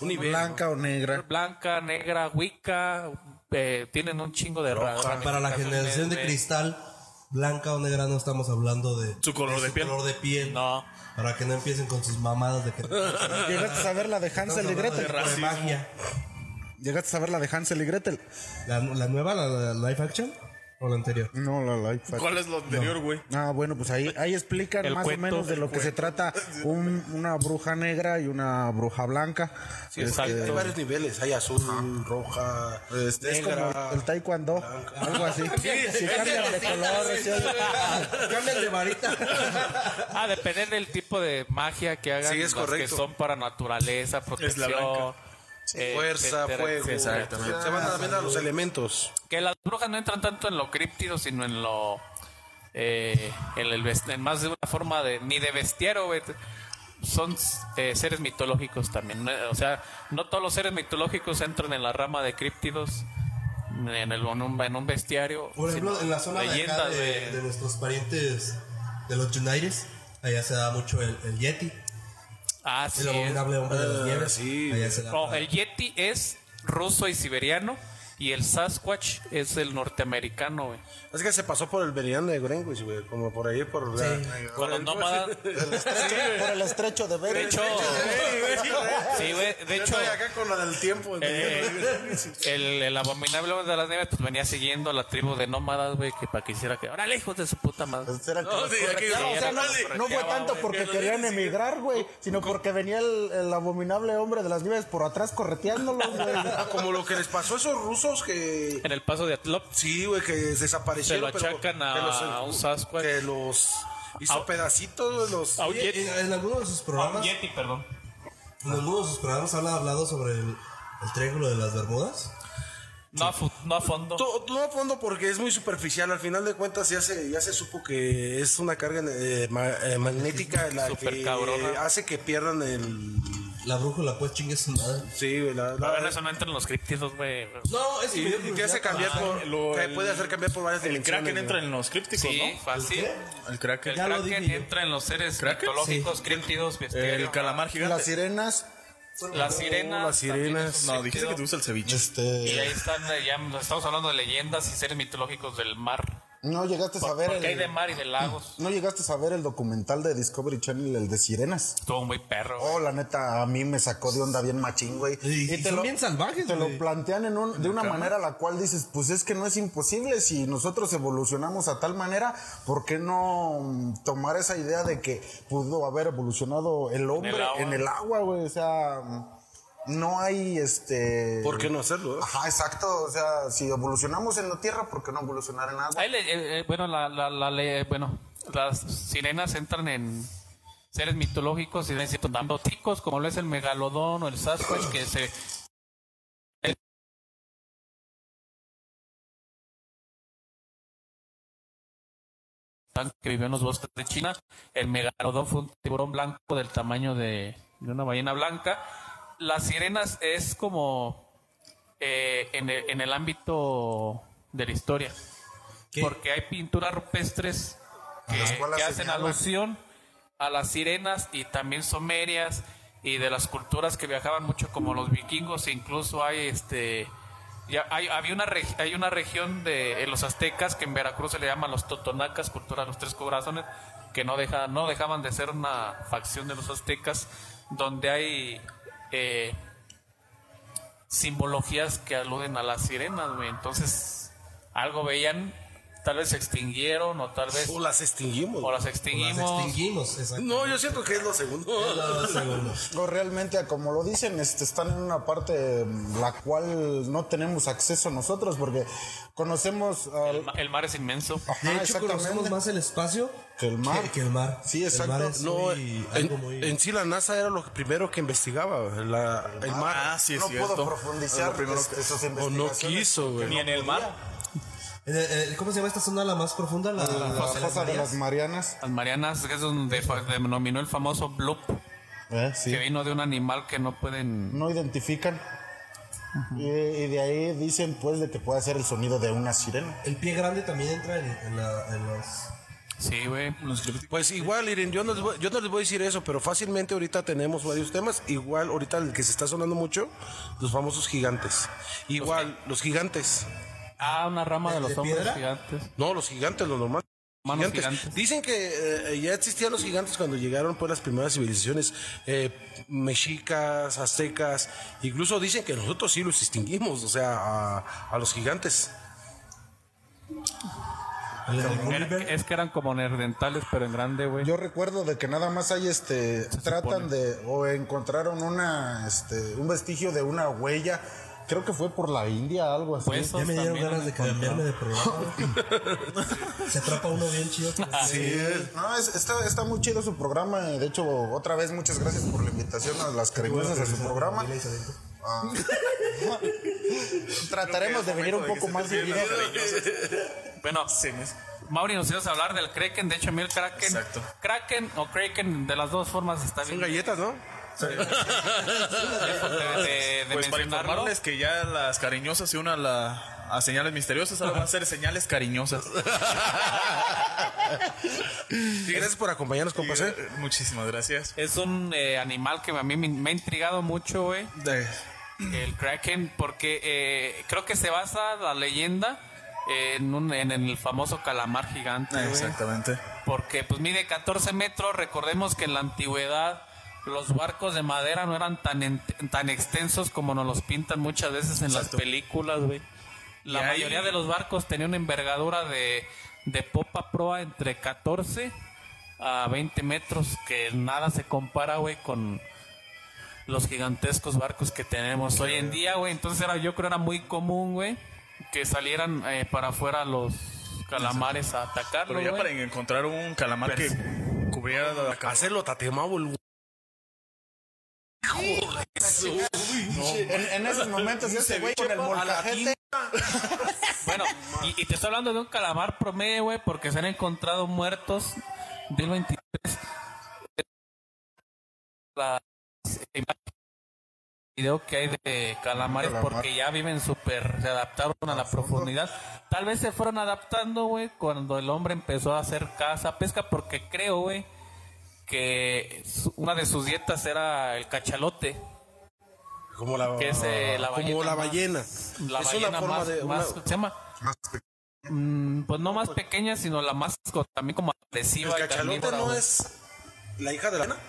Un nivel. Blanca o negra. blanca, negra, wicca, eh, tienen un chingo de ra- Para la generación de cristal, blanca o negra, no estamos hablando de Su color de piel. color de piel. No, Para que no empiecen con sus mamadas de que. Llegaste a saber la de Hansel y Gretel. de magia. Llegaste a saber la de Hansel y Gretel. ¿La, la nueva, la, la live action? ¿O la anterior? No, la live action. ¿Cuál es lo anterior, güey? Ah, bueno, pues ahí, ahí explican El más cuento, o menos de lo que se trata un- una bruja negra y una bruja blanca. Sí, es que hay, varios niveles, hay azul, roja, Este, es negra. como el taekwondo, algo así. Si cambian de color, sí, Cambian de varita. ah, depende del tipo de magia que hagan. Sí, es las correcto. que son para naturaleza, protección. Eh, Fuerza, fuego. Exactamente. Se van a también a los elementos. que las brujas no entran tanto en lo críptido, sino en lo. eh, en, el en más de una forma de. ni de bestiario, güey. Son eh, seres mitológicos también. O sea, no todos los seres mitológicos entran en la rama de críptidos, en, el, en, un, en un bestiario. Por ejemplo, en la zona de, acá leyendas de, de- de nuestros parientes de los Unites, allá se da mucho el, el Yeti, Ah, sí. el abominable hombre de las nieves. sí. Allá se da. No, el Yeti es ruso y siberiano. Y el Sasquatch es el norteamericano, güey. Es que se pasó por el meridiano de Greenwich, güey, como por ahí, por... la- los nómadas. por el estrecho de De Bering. hecho, sí, güey. De Yo hecho, estoy acá con la del tiempo. eh, el, el abominable hombre de las nieves pues venía siguiendo a la tribu de nómadas, güey, que para que hiciera que. ¡Órale, hijos de su puta madre! Pues que No, los sí, aquí- correteaba, o sea, no, Sí, no fue tanto porque querían emigrar, güey, sino porque venía el, el abominable hombre de las nieves por atrás correteándolos, güey. Como lo que les pasó a esos rusos que... En el paso de Atlop. Sí, güey, que desaparecieron. Se lo pero achacan a- que los- a un Sasquatch. Que los hizo A- pedacitos, los... a un Oye, Yeti. en, en algunos de sus programas, Yeti, perdón. en algunos de sus programas habla hablado sobre el, el triángulo de las Bermudas. No, a no a fondo. To- No a fondo porque es muy superficial. Al final de cuentas ya se, ya se supo que es una carga eh, ma- eh, magnética la Súper que cabrona. hace que pierdan el... La brújula, pues chingue su madre. Sí, güey, la, la- A ver, eso no entra en los críptidos, güey. No, es que curiosidad hace cambiar para- por... lo- el- puede hacer cambiar por varias El dimensiones. Kraken güey. entra en los crípticos, Sí, ¿no? fácil. El Kraken. El Kraken yo. entra en los seres ¿Kraken? mitológicos, críptidos, bestiarios. El calamar gigante. Las sirenas, Las sirenas. las sirenas. No, dijiste que te gusta el ceviche. Y este... ahí están, eh, ya estamos hablando de leyendas y seres mitológicos del mar. No llegaste a ver Porque hay de el... mar y de lagos. No llegaste a ver el documental de Discovery Channel, el de sirenas. Estuvo muy perro. güey. Oh, la neta, a mí me sacó de onda bien machín, güey. Y- y son bien salvajes, Te lo plantean en un, de una manera la cual dices, pues es que no es imposible. Si nosotros evolucionamos a tal manera, ¿por qué no mm, tomar esa idea de que pudo haber evolucionado el hombre agua. en el agua, güey? O sea, mm, no hay este. ¿Por qué no hacerlo? Ajá, exacto. O sea, si evolucionamos en la tierra, ¿por qué no evolucionar en agua? Ahí le- eh, eh, bueno, la, la, la le- bueno, las sirenas entran en seres mitológicos y necesitan tanto ticos como lo es el megalodón o el Sasquatch que se que vivió en los bosques de China. El megalodón fue un tiburón blanco del tamaño de, de una ballena blanca. Las sirenas es como eh, en, el, en el ámbito de la historia. Porque hay pinturas rupestres que, hacen alusión a las sirenas y también somerias y de las culturas que viajaban mucho como los vikingos. Incluso hay este ya hay, había una hay una región de en los aztecas que en Veracruz se le llaman los totonacas cultura de los tres corazones que no deja, no dejaban de ser una facción de los aztecas donde hay eh, simbologías que aluden a las sirenas entonces algo veían tal vez se extinguieron o tal vez O las extinguimos. o las extinguimos. No, yo siento que es lo segundo. Lo segundo. No, realmente, como lo dicen, este, están en una parte mm, la cual no tenemos acceso nosotros porque conocemos al- el, ma- el mar es inmenso Ajá, De hecho, conocemos más el espacio Que el mar. Que, que el mar. Sí, El exacto. mar es No, muy- algo en, muy- en sí la NASA era lo primero que investigaba, la- el mar. Ah, sí, es no cierto. pudo profundizar este, sus O no quiso, güey. ni en el mar ¿Cómo se llama esta zona la más profunda? La, la la- fosa de las Marianas. las Marianas que es donde denominó el famoso bloop ¿eh? Sí. que vino de un animal que no pueden No identifican. y, y de ahí dicen pues de que puede ser el sonido de una sirena. El pie grande también entra en, en la- en los... sí güey Pues igual, Iren, yo no, les voy, yo no les voy a decir eso, pero fácilmente ahorita tenemos varios temas. Igual, ahorita el que se está sonando mucho, los famosos gigantes. Igual, los gigantes. Ah una rama de ¿De- los de hombres piedra? gigantes No, los gigantes, los normales. Manos gigantes. Dicen que eh, ya existían los gigantes cuando llegaron pues las primeras civilizaciones eh, mexicas, aztecas, incluso dicen que nosotros sí los distinguimos, o sea, a, a los gigantes. Era- es que eran como nerdentales pero en grande güey Yo recuerdo de que nada más hay este tratan de o encontraron una este un vestigio de una huella. Creo que fue por la India algo así. Huesos Ya me dieron ganas de cambiarme de programa. Se atrapa uno bien chido. Sí, no, es- está, está muy chido su programa. De hecho, otra vez muchas gracias por la invitación a las cariñosas a su programa. Ah. Trataremos de venir un poco más seguido. bueno Mauri nos ibas a hablar del Kraken de hecho a mí el Kraken Exacto. Kraken o Kraken de las dos formas está Son bien galletas, ¿no? De, de- de Pues para informarles que ya las cariñosas se unan a, la, a señales misteriosas, ahora van a ser señales cariñosas. Y gracias por acompañarnos, compas. ¿eh? Muchísimas gracias. Es un eh, animal que a mí me, me ha intrigado mucho, güey. De- El Kraken, porque eh, creo que se basa la leyenda en, un- en el famoso calamar gigante, güey. Exactamente. Porque pues mide 14 metros. Recordemos que en la antigüedad los barcos de madera no eran tan, en- tan extensos como nos los pintan muchas veces en Exacto. las películas, güey. La Y ahí- mayoría de los barcos tenían una envergadura de, de popa proa entre 14 a 20 metros, que nada se compara, güey, con los gigantescos barcos que tenemos hoy en día, güey. Entonces era, yo creo era muy común, güey, que salieran eh, para afuera los calamares a atacarlo, Pero ya para encontrar un calamar que cubriera. Hacerlo tatemabo el En, en esos momentos ese güey con el molcajete. Bueno, y, y te estoy hablando de un calamar promedio, güey, porque se han encontrado muertos del 23. La video que hay de calamares Calamar. porque ya viven súper, se adaptaron a la profundidad. Tal vez se fueron adaptando, güey, cuando el hombre empezó a hacer caza, pesca, porque creo, güey, que su- una de sus dietas era el cachalote. Como la, Que es, eh, la como ballena la más- ballena. La es ballena una forma más, de. más- una- ¿se llama? Mm, pues no más pequeña, sino la más también como agresiva el cachalote no es la hija de la ballena.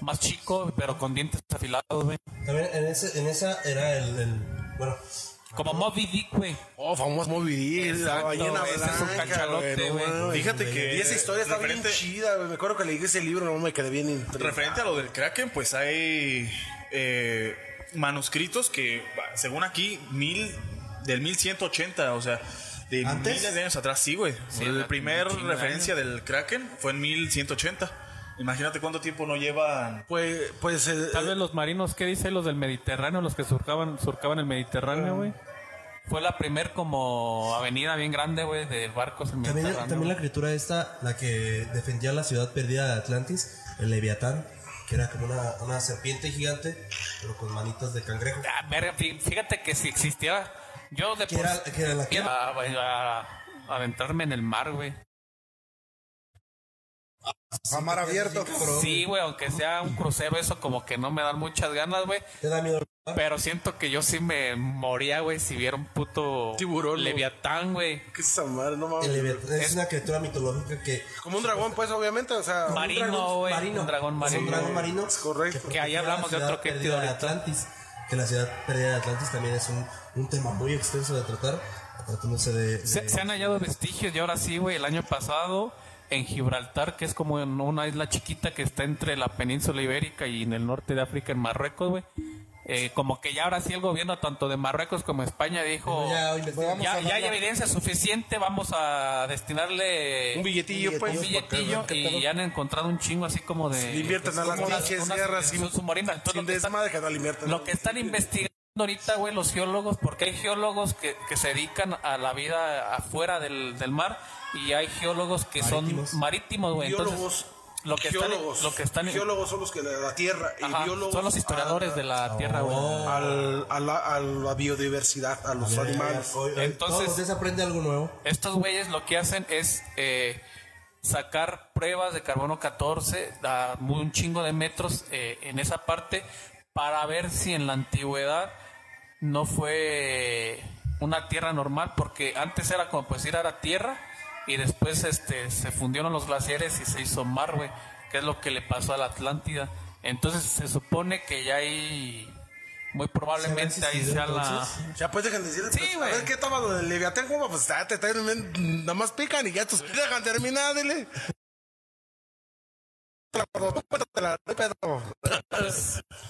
más chico, pero con dientes afilados, güey. También en, ese, en esa era el, el- Bueno, Como Moby Dick, güey. Oh, famoso Moby Dick, la Exacto, ballena ese es un blanca, cachalote, no güey. mames. Fíjate que Y esa historia está bien chida, güey. Me acuerdo que leí ese libro, no me quedé bien intrigado. Referente a lo del Kraken, pues hay eh, manuscritos que, según aquí, mil del 1180, o sea, de ¿Antes? miles de años atrás, sí, güey. Sí, el la- primer un chingo de referencia del Kraken fue en 1180. Imagínate cuánto tiempo no llevan. Pues, pues eh, Tal vez los marinos, ¿qué dicen los del Mediterráneo? Los que surcaban, surcaban el Mediterráneo, güey. fue la primer como avenida bien grande, güey, de barcos en También, Mediterráneo. también la criatura esta, la que defendía la ciudad perdida de Atlantis, el Leviatán, que era como una, una serpiente gigante, pero con manitas de cangrejo. Ah, verga, fíjate que si existiera, yo de ¿Qué por era- qué era la que- a, a- a aventarme en el mar, güey. A mar abierto. Sí, güey, aunque sea un crucero, eso como que no me dan muchas ganas, güey. ¿Te da miedo? Pero siento que yo sí me moría, güey, si viera un puto Tiburón, leviatán, güey. ¿Qué es esa madre? No mames. Leviatán es una criatura mitológica que... Como un dragón, pues, obviamente, o sea. Marino, güey. Un dragón Es marino. un dragón marino. Es correcto. Que ahí hablamos de otro que perdida de Atlantis. Que la ciudad perdida de Atlantis también es un, un tema muy extenso de tratar, tratándose de... de- Se, se han hallado vestigios y ahora sí, güey, el año pasado en Gibraltar, que es como en una isla chiquita que está entre la península ibérica y en el norte de África, en Marruecos, güey. Eh, como que ya ahora sí el gobierno tanto de Marruecos como España dijo Ya, investigamos. ya, hay evidencia suficiente, vamos a destinarle Un billetillo, pues. un billetillo y ya han encontrado un chingo así como de invierten a las pinches guerras civilizaciones submarinas. Entonces, Sin lo que están- desmadre que no le invierten. lo que están investigando ahorita, güey, los geólogos, porque hay geólogos que, que se dedican a la vida afuera del, del mar y hay geólogos que Marítimos. son marítimos, güey. Entonces, lo que geólogos. están, lo que están, Geólogos son los que de la tierra. Y Ajá, biólogos. son los historiadores de la tierra, güey. Al, a, la, a la biodiversidad, a los animales. Hoy- hoy Entonces- días aprende algo nuevo. Estos güeyes lo que hacen es eh, sacar pruebas de carbono 14 a un chingo de metros eh, en esa parte para ver si en la antigüedad no fue una tierra normal, porque antes era como pues ir a la tierra y después este se fundieron los glaciares y se hizo mar, güey, que es lo que le pasó a la Atlántida. Entonces se supone que ya hay muy probablemente ahí sea la? Ya pues dejan de decir. Sí, pues, güey. Ver qué toma lo del Leviatán, como pues ah, te traen, nada más pican y ya tus dejan terminar, dile.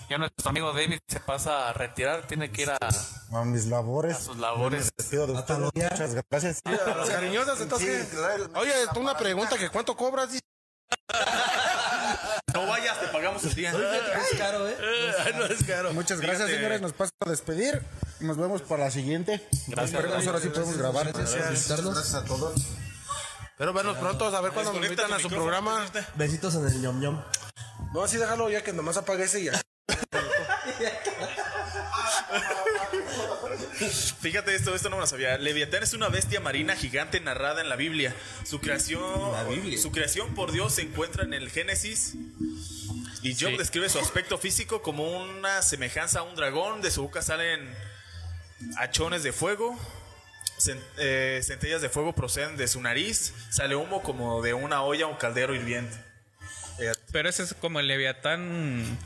Ya nuestro amigo David se pasa a retirar, tiene que ir a, a A mis labores. sus labores. Despido de. Muchas gracias. A las cariñosas. Oye, una pregunta que cuánto cobras. No vayas, te pagamos el día. Es caro, ¿eh? no es caro. Muchas gracias, Fíjate. señores. Nos pasa a despedir. Nos vemos para la siguiente. Gracias. Esperemos ahora sí podemos grabar. Visitarnos. a todos. Pero vernos pronto, a ver cuándo me Desconecta invitan a su programa. Besitos en el ñom ñom. No, así déjalo ya que nomás apague ese y ya. Fíjate esto, esto no me lo sabía. Leviatán es una bestia marina gigante narrada en la Biblia. Su creación, su creación por Dios se encuentra en el Génesis. Y Job Sí. describe su aspecto físico como una semejanza a un dragón. De su boca salen hachones de fuego. Eh, centellas de fuego proceden de su nariz. Sale humo como de una olla o caldero hirviente. Eh, Pero ese es como el leviatán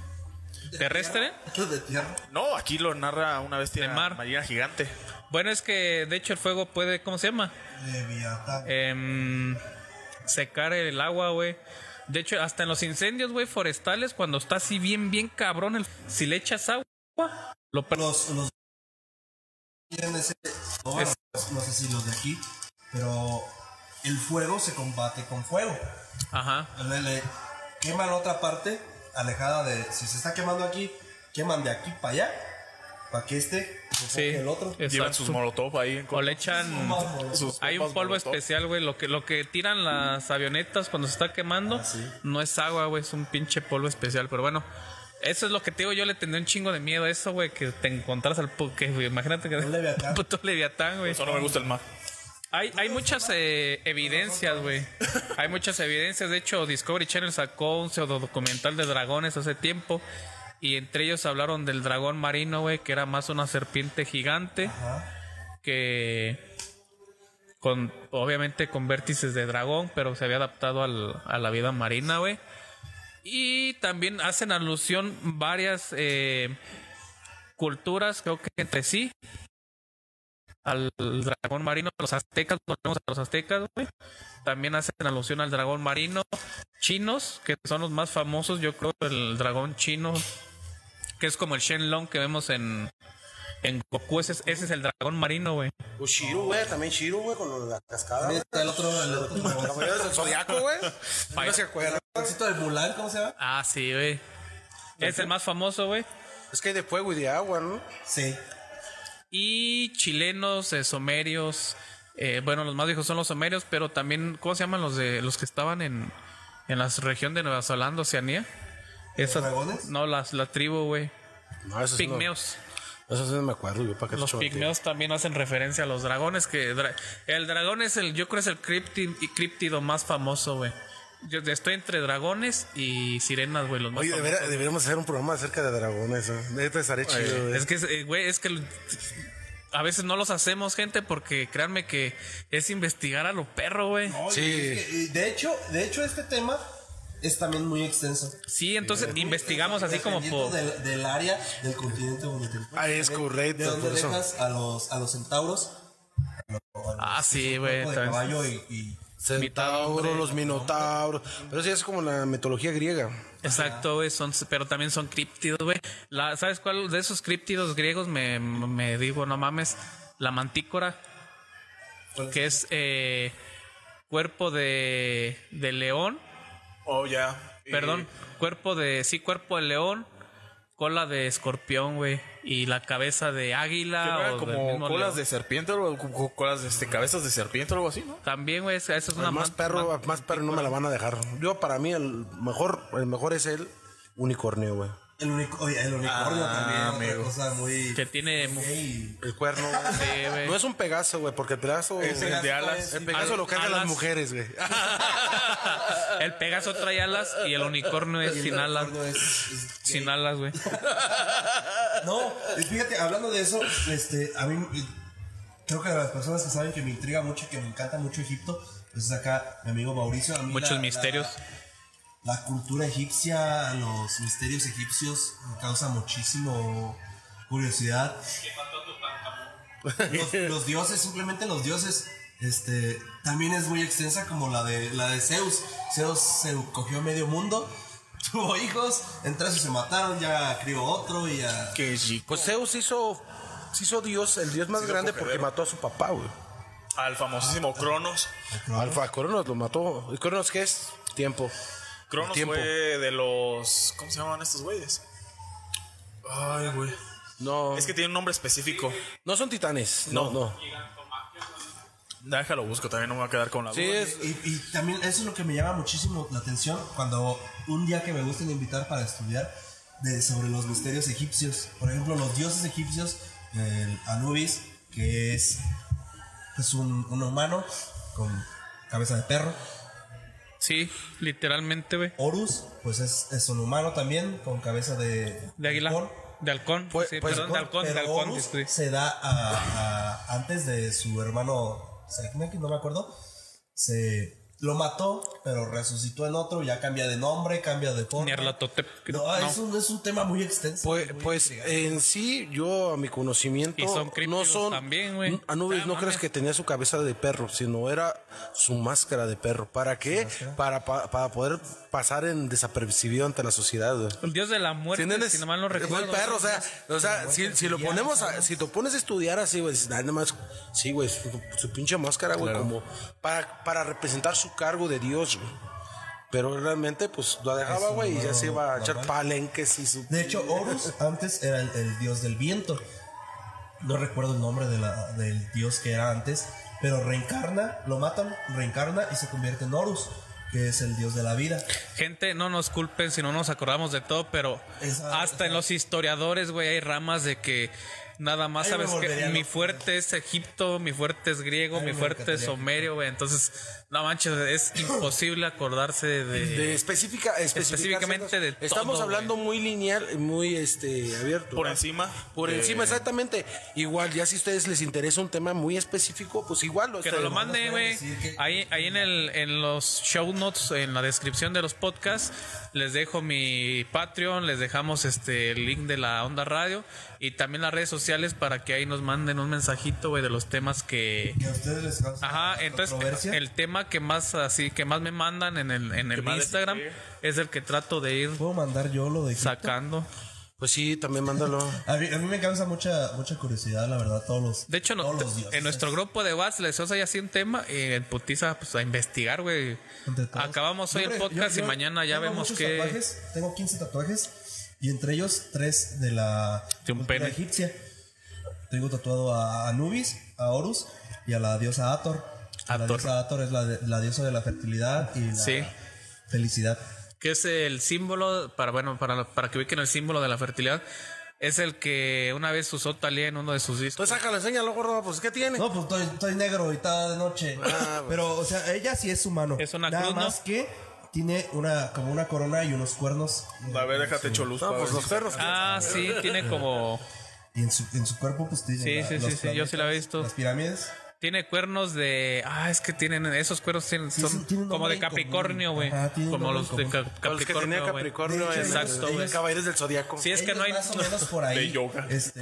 terrestre. De tierra. no, aquí lo narra una bestia De mar. marina gigante. Bueno, es que de hecho el fuego puede, ¿cómo se llama? Leviatán. Em, secar el agua, güey. De hecho, hasta en los incendios, güey, forestales, cuando está así bien, bien cabrón, el- si le echas agua, lo los tienen ese- no, Es- no sé si los de aquí, pero el fuego se combate con fuego. Ajá. Le, le queman otra parte alejada de. Si se está quemando aquí, queman de aquí para allá. Para que este se Sí. el otro. Llevan sus molotov ahí. en O le echan. sus Hay un polvo molotov. especial, güey. Lo que, lo que tiran las avionetas cuando se está quemando no es agua, güey. Es un pinche polvo especial. Pero bueno, eso es lo que te digo. Yo le tendré un chingo de miedo a eso, güey. Que te encontrás al. Que, güey, imagínate que. Un leviatán. puto leviatán, güey. Eso no me gusta el mar. Hay, hay muchas eh, evidencias, güey. Hay muchas evidencias. De hecho, Discovery Channel sacó un pseudo documental de dragones hace tiempo. Y entre ellos hablaron del dragón marino, güey, que era más una serpiente gigante. Que. Con, obviamente con vértices de dragón, pero se había adaptado al- a la vida marina, güey. Y también hacen alusión varias eh, culturas, creo que entre sí, al dragón marino, los aztecas, volvemos a los aztecas, güey. También hacen alusión al dragón marino. Chinos, que son los más famosos, yo creo, el dragón chino, que es como el Shenlong que vemos en, en Goku, ese es, ese es el dragón marino, güey. O Shiru, güey, también Shiru, güey, con la cascada. También está el otro, el otro Los Zodiaco, güey. No se acuerdan. el de Mulan, ¿cómo se llama? Ah, sí, güey. Es el más famoso, güey. Es que hay de fuego y de agua, ¿no? Sí. Y chilenos, eh, somerios. eh, bueno, los más viejos son los somerios, pero también, ¿cómo se llaman los de los que estaban en, en la región de Nueva Zelanda, Oceanía? Esas, dragones? No, las, la tribu, güey. No, eso sí no- Pigmeos. Eso sí no me acuerdo yo para qué Los pigmeos también hacen referencia a los dragones. que dra- El dragón es el, yo creo es el cripti- críptido más famoso, güey. Yo estoy entre dragones y sirenas, güey. Los más Oye, deberíamos hacer un programa acerca de dragones. ¿eh? Estaría chido. güey. Es que, eh, güey, es que a veces no los hacemos, gente, porque créanme que es investigar a lo perro, güey. No, y es que, y de hecho, de hecho este tema es también muy extenso. Sí, entonces investigamos así como por... del, del área del continente donde te encuentres. Ah, es correcto, De eso. dejas a los, a los centauros. Ah, sí, güey. de caballo y, y Centauros, los minotauros. Pero sí es como la mitología griega. Exacto, güey, son, pero también son críptidos, güey. La- ¿Sabes cuál de esos críptidos griegos me, me digo, no mames? La mantícora, que es eh, cuerpo de, de león, Oh, ya. Perdón, cuerpo de, sí, cuerpo de león, cola de escorpión, güey, y la cabeza de águila o del como mismo colas león. de serpiente o co- co- colas de este, cabezas de serpiente o algo así, ¿no? También, güey, esa es una más perro, más perro no me la van a dejar. Yo para mí el mejor, el mejor es el unicornio, güey. El, unic- oye, el unicornio Ah, también. Otra amigo. cosa muy. que tiene Ey, El cuerno. Sí, güey. no es un pegaso, güey, porque el pegaso Es el de alas. El pegaso lo cargan las mujeres, güey. el Pegaso trae alas y el unicornio es el sin alas. es- es Sin alas, güey. No, fíjate, hablando de eso, este, a mí creo que de las personas que saben que me intriga mucho y que me encanta mucho Egipto, pues es acá mi amigo Mauricio. A mí Muchos la- misterios. La, cultura egipcia, los misterios egipcios me causa muchísimo curiosidad. Los, los dioses, simplemente los dioses, este, también es muy extensa como la de la de Zeus. Zeus se cogió medio mundo. Tuvo hijos, entre esos se mataron, ya crió otro y ya... Que chico. Pues Zeus hizo, hizo Dios, el Dios más Sí, grande porque mató a su papá, güey. Al famosísimo Cronos. Alfa Cronos lo mató. ¿Y Cronos qué es? Tiempo. Cronos fue de los. ¿Cómo se llaman estos güeyes? Ay, güey. No, Es que tiene un nombre específico. no son titanes. No, no. Déjalo busco, también no me voy a quedar con la Sí, duda. es, Y, y también eso es lo que me llama muchísimo la atención cuando un día que me gusten invitar para estudiar de, sobre los misterios egipcios. Por ejemplo, los dioses egipcios, el Anubis, que es pues, un, un humano con cabeza de perro. Sí, literalmente, güey. Horus, pues es, es un humano también con cabeza de, De águila. halcón. De halcón. Pues- sí, pues, perdón, de halcón, de halcón. Horus sí. se da a, a- antes de su hermano Sekhmet, no me acuerdo. Se lo mató, pero resucitó en otro, ya cambia de nombre, cambia de forma. No, No. Es, un, es un tema muy extenso. Pues, muy pues en sí, yo a mi conocimiento, Y son no son. también, güey. Anubis Ah, no crees que tenía su cabeza de perro, sino era su máscara de perro. ¿Para qué? Para, pa- para poder pasar en desapercibido ante la sociedad, güey. El dios de la muerte, ¿Entiendes? si no mal no Fue recuerdo. el perro, o sea, o sea si, si lo ponemos a- si te pones a estudiar así, güey, dices, "Ay, nada más, sí, güey, su, su pinche máscara, güey, como para, para representar su cargo de Dios, güey. Pero realmente, pues, lo dejaba, güey, y ya no- se iba a echar palenques y su... De hecho, Horus antes era el, el dios del viento. No recuerdo el nombre de la- del dios que era antes, pero reencarna, lo matan, reencarna y se convierte en Horus, que es el dios de la vida. Gente, no nos culpen si no nos acordamos de todo, pero Esa- hasta en los historiadores, güey, hay ramas de que nada más Ahí sabes que mi fuerte es Egipto, mi fuerte es griego, Ahí mi fuerte es. Somerio, güey. Entonces, no manches, es imposible acordarse de. De específica, Específicamente de Estamos todo, hablando muy lineal, muy este abierto. Por ¿no? encima. Por Eh, encima, exactamente. Igual, ya si a ustedes les interesa un tema muy específico, pues igual lo Que nos lo manden, güey. que- Ahí, ahí en, el, en los show notes, en la descripción de los podcasts, les dejo mi Patreon, les dejamos este el link de la Onda Radio y también las redes sociales para que ahí nos manden un mensajito, güey, de los temas que... Que a ustedes les causa Ajá, entonces controversia. el tema que más así que más me mandan en el, en el Instagram es el que trato de ir ¿Puedo mandar yo lo de Egipto? sacando. Pues sí, también mándalo. A mí, a mí me causa mucha mucha curiosidad, la verdad, todos los De hecho, no- todos los dioses. en nuestro grupo de WhatsApp les hay así un tema y en putiza pues a investigar, güey. Acabamos hoy Yo el podcast yo- y mañana ya vemos que tatuajes, tengo 15 tatuajes y entre ellos tres de la De un cultura pene. egipcia. tengo tatuado a Anubis, a Horus y a la diosa Ator. La diosa Ator es la, de- la diosa de la fertilidad y la Sí. felicidad. que es el símbolo, para bueno, para, para que ubiquen el símbolo de la fertilidad, es el que una vez usó Talía en uno de sus discos. Entonces sácalo, enséñalo, gordo, pues ¿qué tiene? No, pues estoy, estoy negro y está de noche. Ah, Pero, o sea, ella sí es humano. Es una Nada cruz, ¿no? más que tiene una, como una corona y unos cuernos. A ver, déjate choluz. No, pues los perros. Ah, sí, tiene como... Y en su, en su cuerpo, pues tiene. Sí, la- sí, los sí, sí, yo sí la he visto. Las pirámides. Tiene cuernos de... Ah, es que tienen... Esos cuernos tienen, Sí, son sí, como de. Capricornio, güey. Como los de común. Cap- Con los que tenía Capricornio. Capricornio en, exacto, güey. Caballeros del Zodiaco. Sí, es que no hay... Más o menos por ahí. De yoga. este.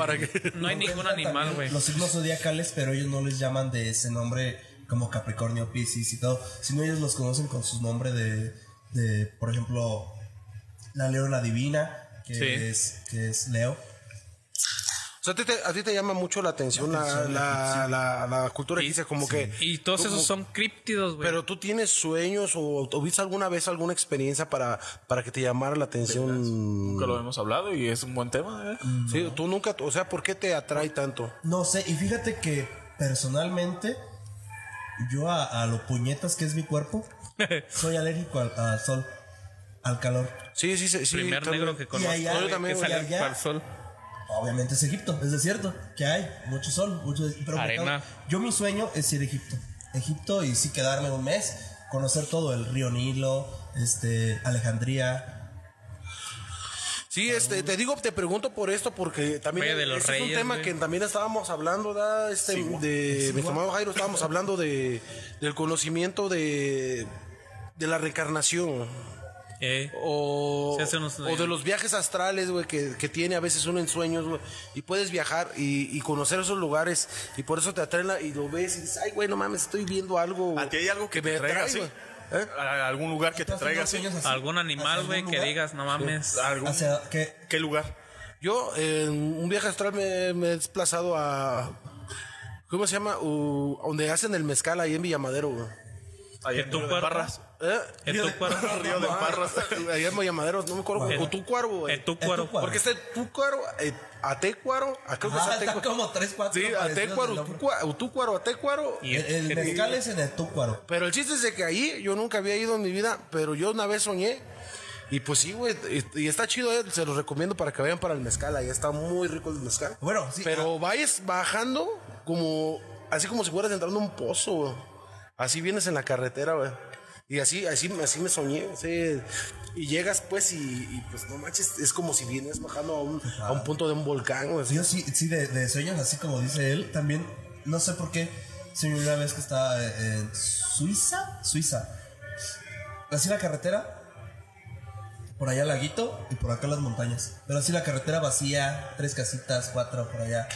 No hay ningún animal, güey. Los signos zodiacales, pero ellos no les llaman de ese nombre como Capricornio, Piscis y todo, sino ellos los conocen con su nombre de, de por ejemplo, la leona divina, que, Sí. es, que es Leo. O sea, a ti te, a ti te llama mucho la atención la, la, la, la cultura egipcia, como que... Y todos esos son críptidos, güey. Pero tú tienes sueños o, o viste alguna vez alguna experiencia para, para que te llamara la atención. Nunca lo hemos hablado y es un buen tema. ¿eh? Sí, tú nunca, o sea, ¿por qué te atrae tanto? No sé, y fíjate que personalmente, yo a, a lo puñetas que es mi cuerpo, soy alérgico al, al sol, al calor. Sí, sí, sí. sí Primer también. negro que conozco, allá, güey, yo también, que sale allá. para el sol. Obviamente es Egipto, es desierto, que hay mucho sol, mucho pero Arena. Yo mi sueño es ir a Egipto, Egipto y sí quedarme un mes, conocer todo el río Nilo, este, Alejandría. Sí, este, te digo, te pregunto por esto porque también de los es un tema güey. que también estábamos hablando, ¿da? Este, de mi estimado Jairo, estábamos hablando de del conocimiento de de la reencarnación Eh, o, o de los viajes astrales, güey, que, que tiene a veces uno en sueños, güey, y puedes viajar y, y conocer esos lugares y por eso te atraen la- y lo ves y dices, ay, güey, no mames, estoy viendo algo. ¿A ti hay algo que, me te traiga atrae. ¿Eh? ¿A ¿Algún lugar que te ¿Tú has traiga así? algún animal, ¿Hacia güey, que digas, no mames. ¿Algún- Hacia, ¿Qué lugar? Yo en un viaje astral me, me he desplazado a. ¿Cómo se llama? U- donde hacen el mezcal ahí en Villamadero, güey. Ahí ¿En? Parras. ¿Eh? Cuerpo. Río de Parras. Allá en Villamadero, no me acuerdo. Bueno. O Túcuaro, güey. En tu cuero. Etúcuaro. Porque está Túcuaro, eh, Atecuaro, a creo que es está Atecuaro. como tres, cuatro Sí, Atecuaro, del nombre. Túcuaro, Túcuaro, Atecuaro. Y el, el el- mezcal es en el Túcuaro. Pero el chiste es de que ahí yo nunca había ido en mi vida, pero yo una vez soñé. Y pues sí, güey, y, y está chido, eh, se los recomiendo para que vayan para el mezcal, ahí está muy rico el mezcal. Bueno, sí. Pero vayas bajando como, así como si fueras entrando a un pozo, güey. Así vienes en la carretera, güey. Y así, así, así me soñé, sí. Y llegas, pues, y, y, pues, no manches, es como si vienes bajando a un, a un punto de un volcán. Yo sí, sí de, de sueños, así como dice él, también, no sé por qué, soñé una vez que estaba en Suiza, Suiza. Así la carretera, por allá laguito y por acá las montañas. Pero así la carretera vacía, tres casitas, cuatro por allá.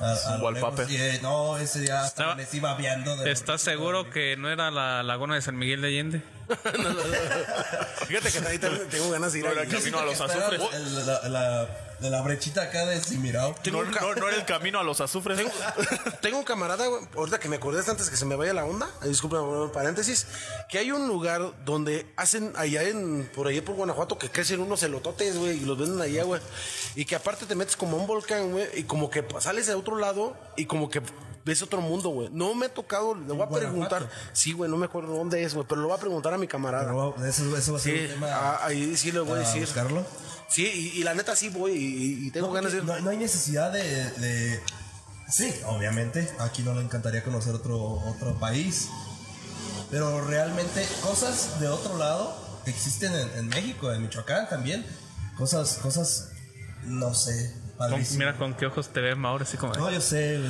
A, a lo wallpaper. lejos. Y, eh, no, ese día hasta Estaba- les iba viando. De ¿Estás seguro que no era la laguna de San Miguel de Allende? Fíjate que ahí también tengo ganas de ir No ahí. el camino a los azufres. el- La, la, la, la brechita acá de Simirao. No, no, no era el camino a los azufres. Tengo, tengo un camarada, güey, ahorita que me acordé antes que se me vaya la onda, disculpa, un paréntesis, que hay un lugar donde hacen allá en, por allá por Guanajuato, que crecen unos elototes, güey, y los venden allá, güey. Y que aparte te metes como a un volcán, güey, y como que sales de otro lado y como que ves otro mundo, güey. No me ha tocado, le voy a Guanajuato. preguntar. Sí, güey, no me acuerdo dónde es, güey, pero lo voy a preguntar a mi camarada. Pero eso, eso va a ser Sí, un tema. ah, ahí sí le voy a a decir. buscarlo. Sí, y, y la neta sí voy y, y tengo No, ganas de ir. no, no hay necesidad de, de- Sí, obviamente. Aquí no le encantaría conocer otro, otro país. Pero realmente cosas de otro lado existen en, en México, en Michoacán también. Cosas, cosas, no sé. Con- mira con qué ojos te ve Mauro, así como... No, yo sé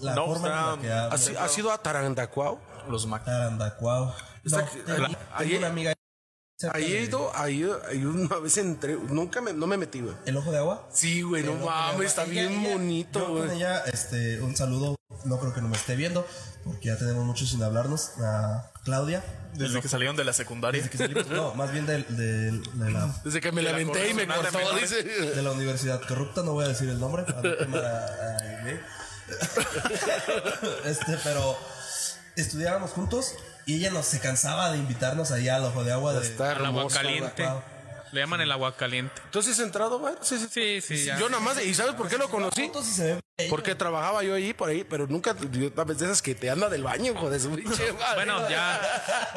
la No, forma en la que habla. ¿Has, has ido a Tarandacuao? Los Mac. Tarandacuao. Está- No, tengo, la- tengo ahí- una amiga. Ahí he ahí, ahí una vez entré, nunca me, no me metí, güey. ¿El ojo de agua? Sí, güey, no mames, está Ella- bien ella- bonito, yo con güey. ella, este, un saludo. No creo que no me esté viendo, porque ya tenemos mucho sin hablarnos. A Claudia. Desde que salieron de la secundaria. Desde que salimos, no, más bien de, la, Desde que me la la aventé y me cortó, dice. de la universidad corrupta, no voy a decir el nombre. para no quemar a- a Aile. este, pero estudiábamos juntos y ella nos se cansaba de invitarnos allá al ojo de agua. De, Está Al agua caliente. Wow. Le llaman el agua caliente. Entonces, entrado, güey. Sí, sí. Sí, sí, ya. Yo nada más, ¿y sabes por qué lo conocí? Porque trabajaba yo ahí por ahí, pero nunca, yo, a veces de esas que te anda del baño, hijo de su pinche madre. Bueno, ya.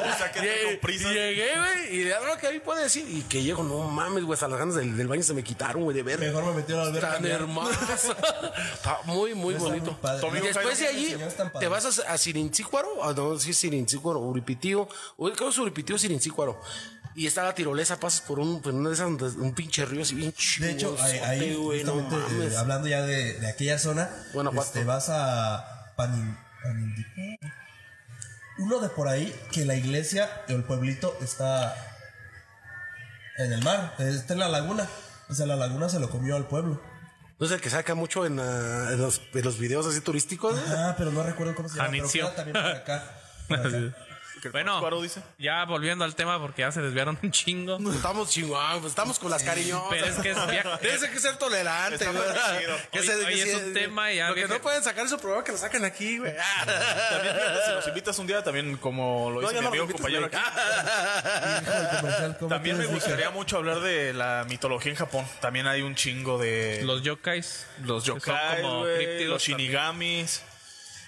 O sea, que Llegué, con prisa. llegué, güey, y de algo que ahí puede decir, y que llego, no mames, güey, hasta las ganas del, del baño se me quitaron, güey, de ver. Mejor me metieron al ver Tan hermoso. Está muy, muy bonito. muy. Y después de allí, te vas a, a Sirincícuaro, a no, sí, Sirincícuaro, Uripitío, o creo que es Uripitío, Sirincícuaro. Y está la tirolesa, pasas por un, por una de esas, donde- un pinche río así bien chido. De hecho, ahí, no eh, hablando ya de, de aquella zona, Guanajuato. este, vas a Panin, uno de por ahí que la iglesia o el pueblito está en el mar, está en la laguna. O sea, la laguna se lo comió al pueblo. No es el que saca mucho en, ah, en los, en los videos así turísticos. Ah, pero no recuerdo cómo se llama. Pero también por acá. por acá. Bueno, ya volviendo al tema porque ya se desviaron un chingo. Estamos chingón, pues estamos con las cariñosas. Pero es que es Tienes que ser tolerante. Que se- hoy es un tema y ya Lo que viene- no pueden sacar su programa, que lo saquen aquí, güey. También, si nos invitas un día, también como lo ya mi amigo compañero aquí. Hijo del comercial, ¿cómo También me gustaría mucho hablar de la mitología en Japón. También hay un chingo de Los yokais. los que son yokai, como güey, críptidos los shinigamis.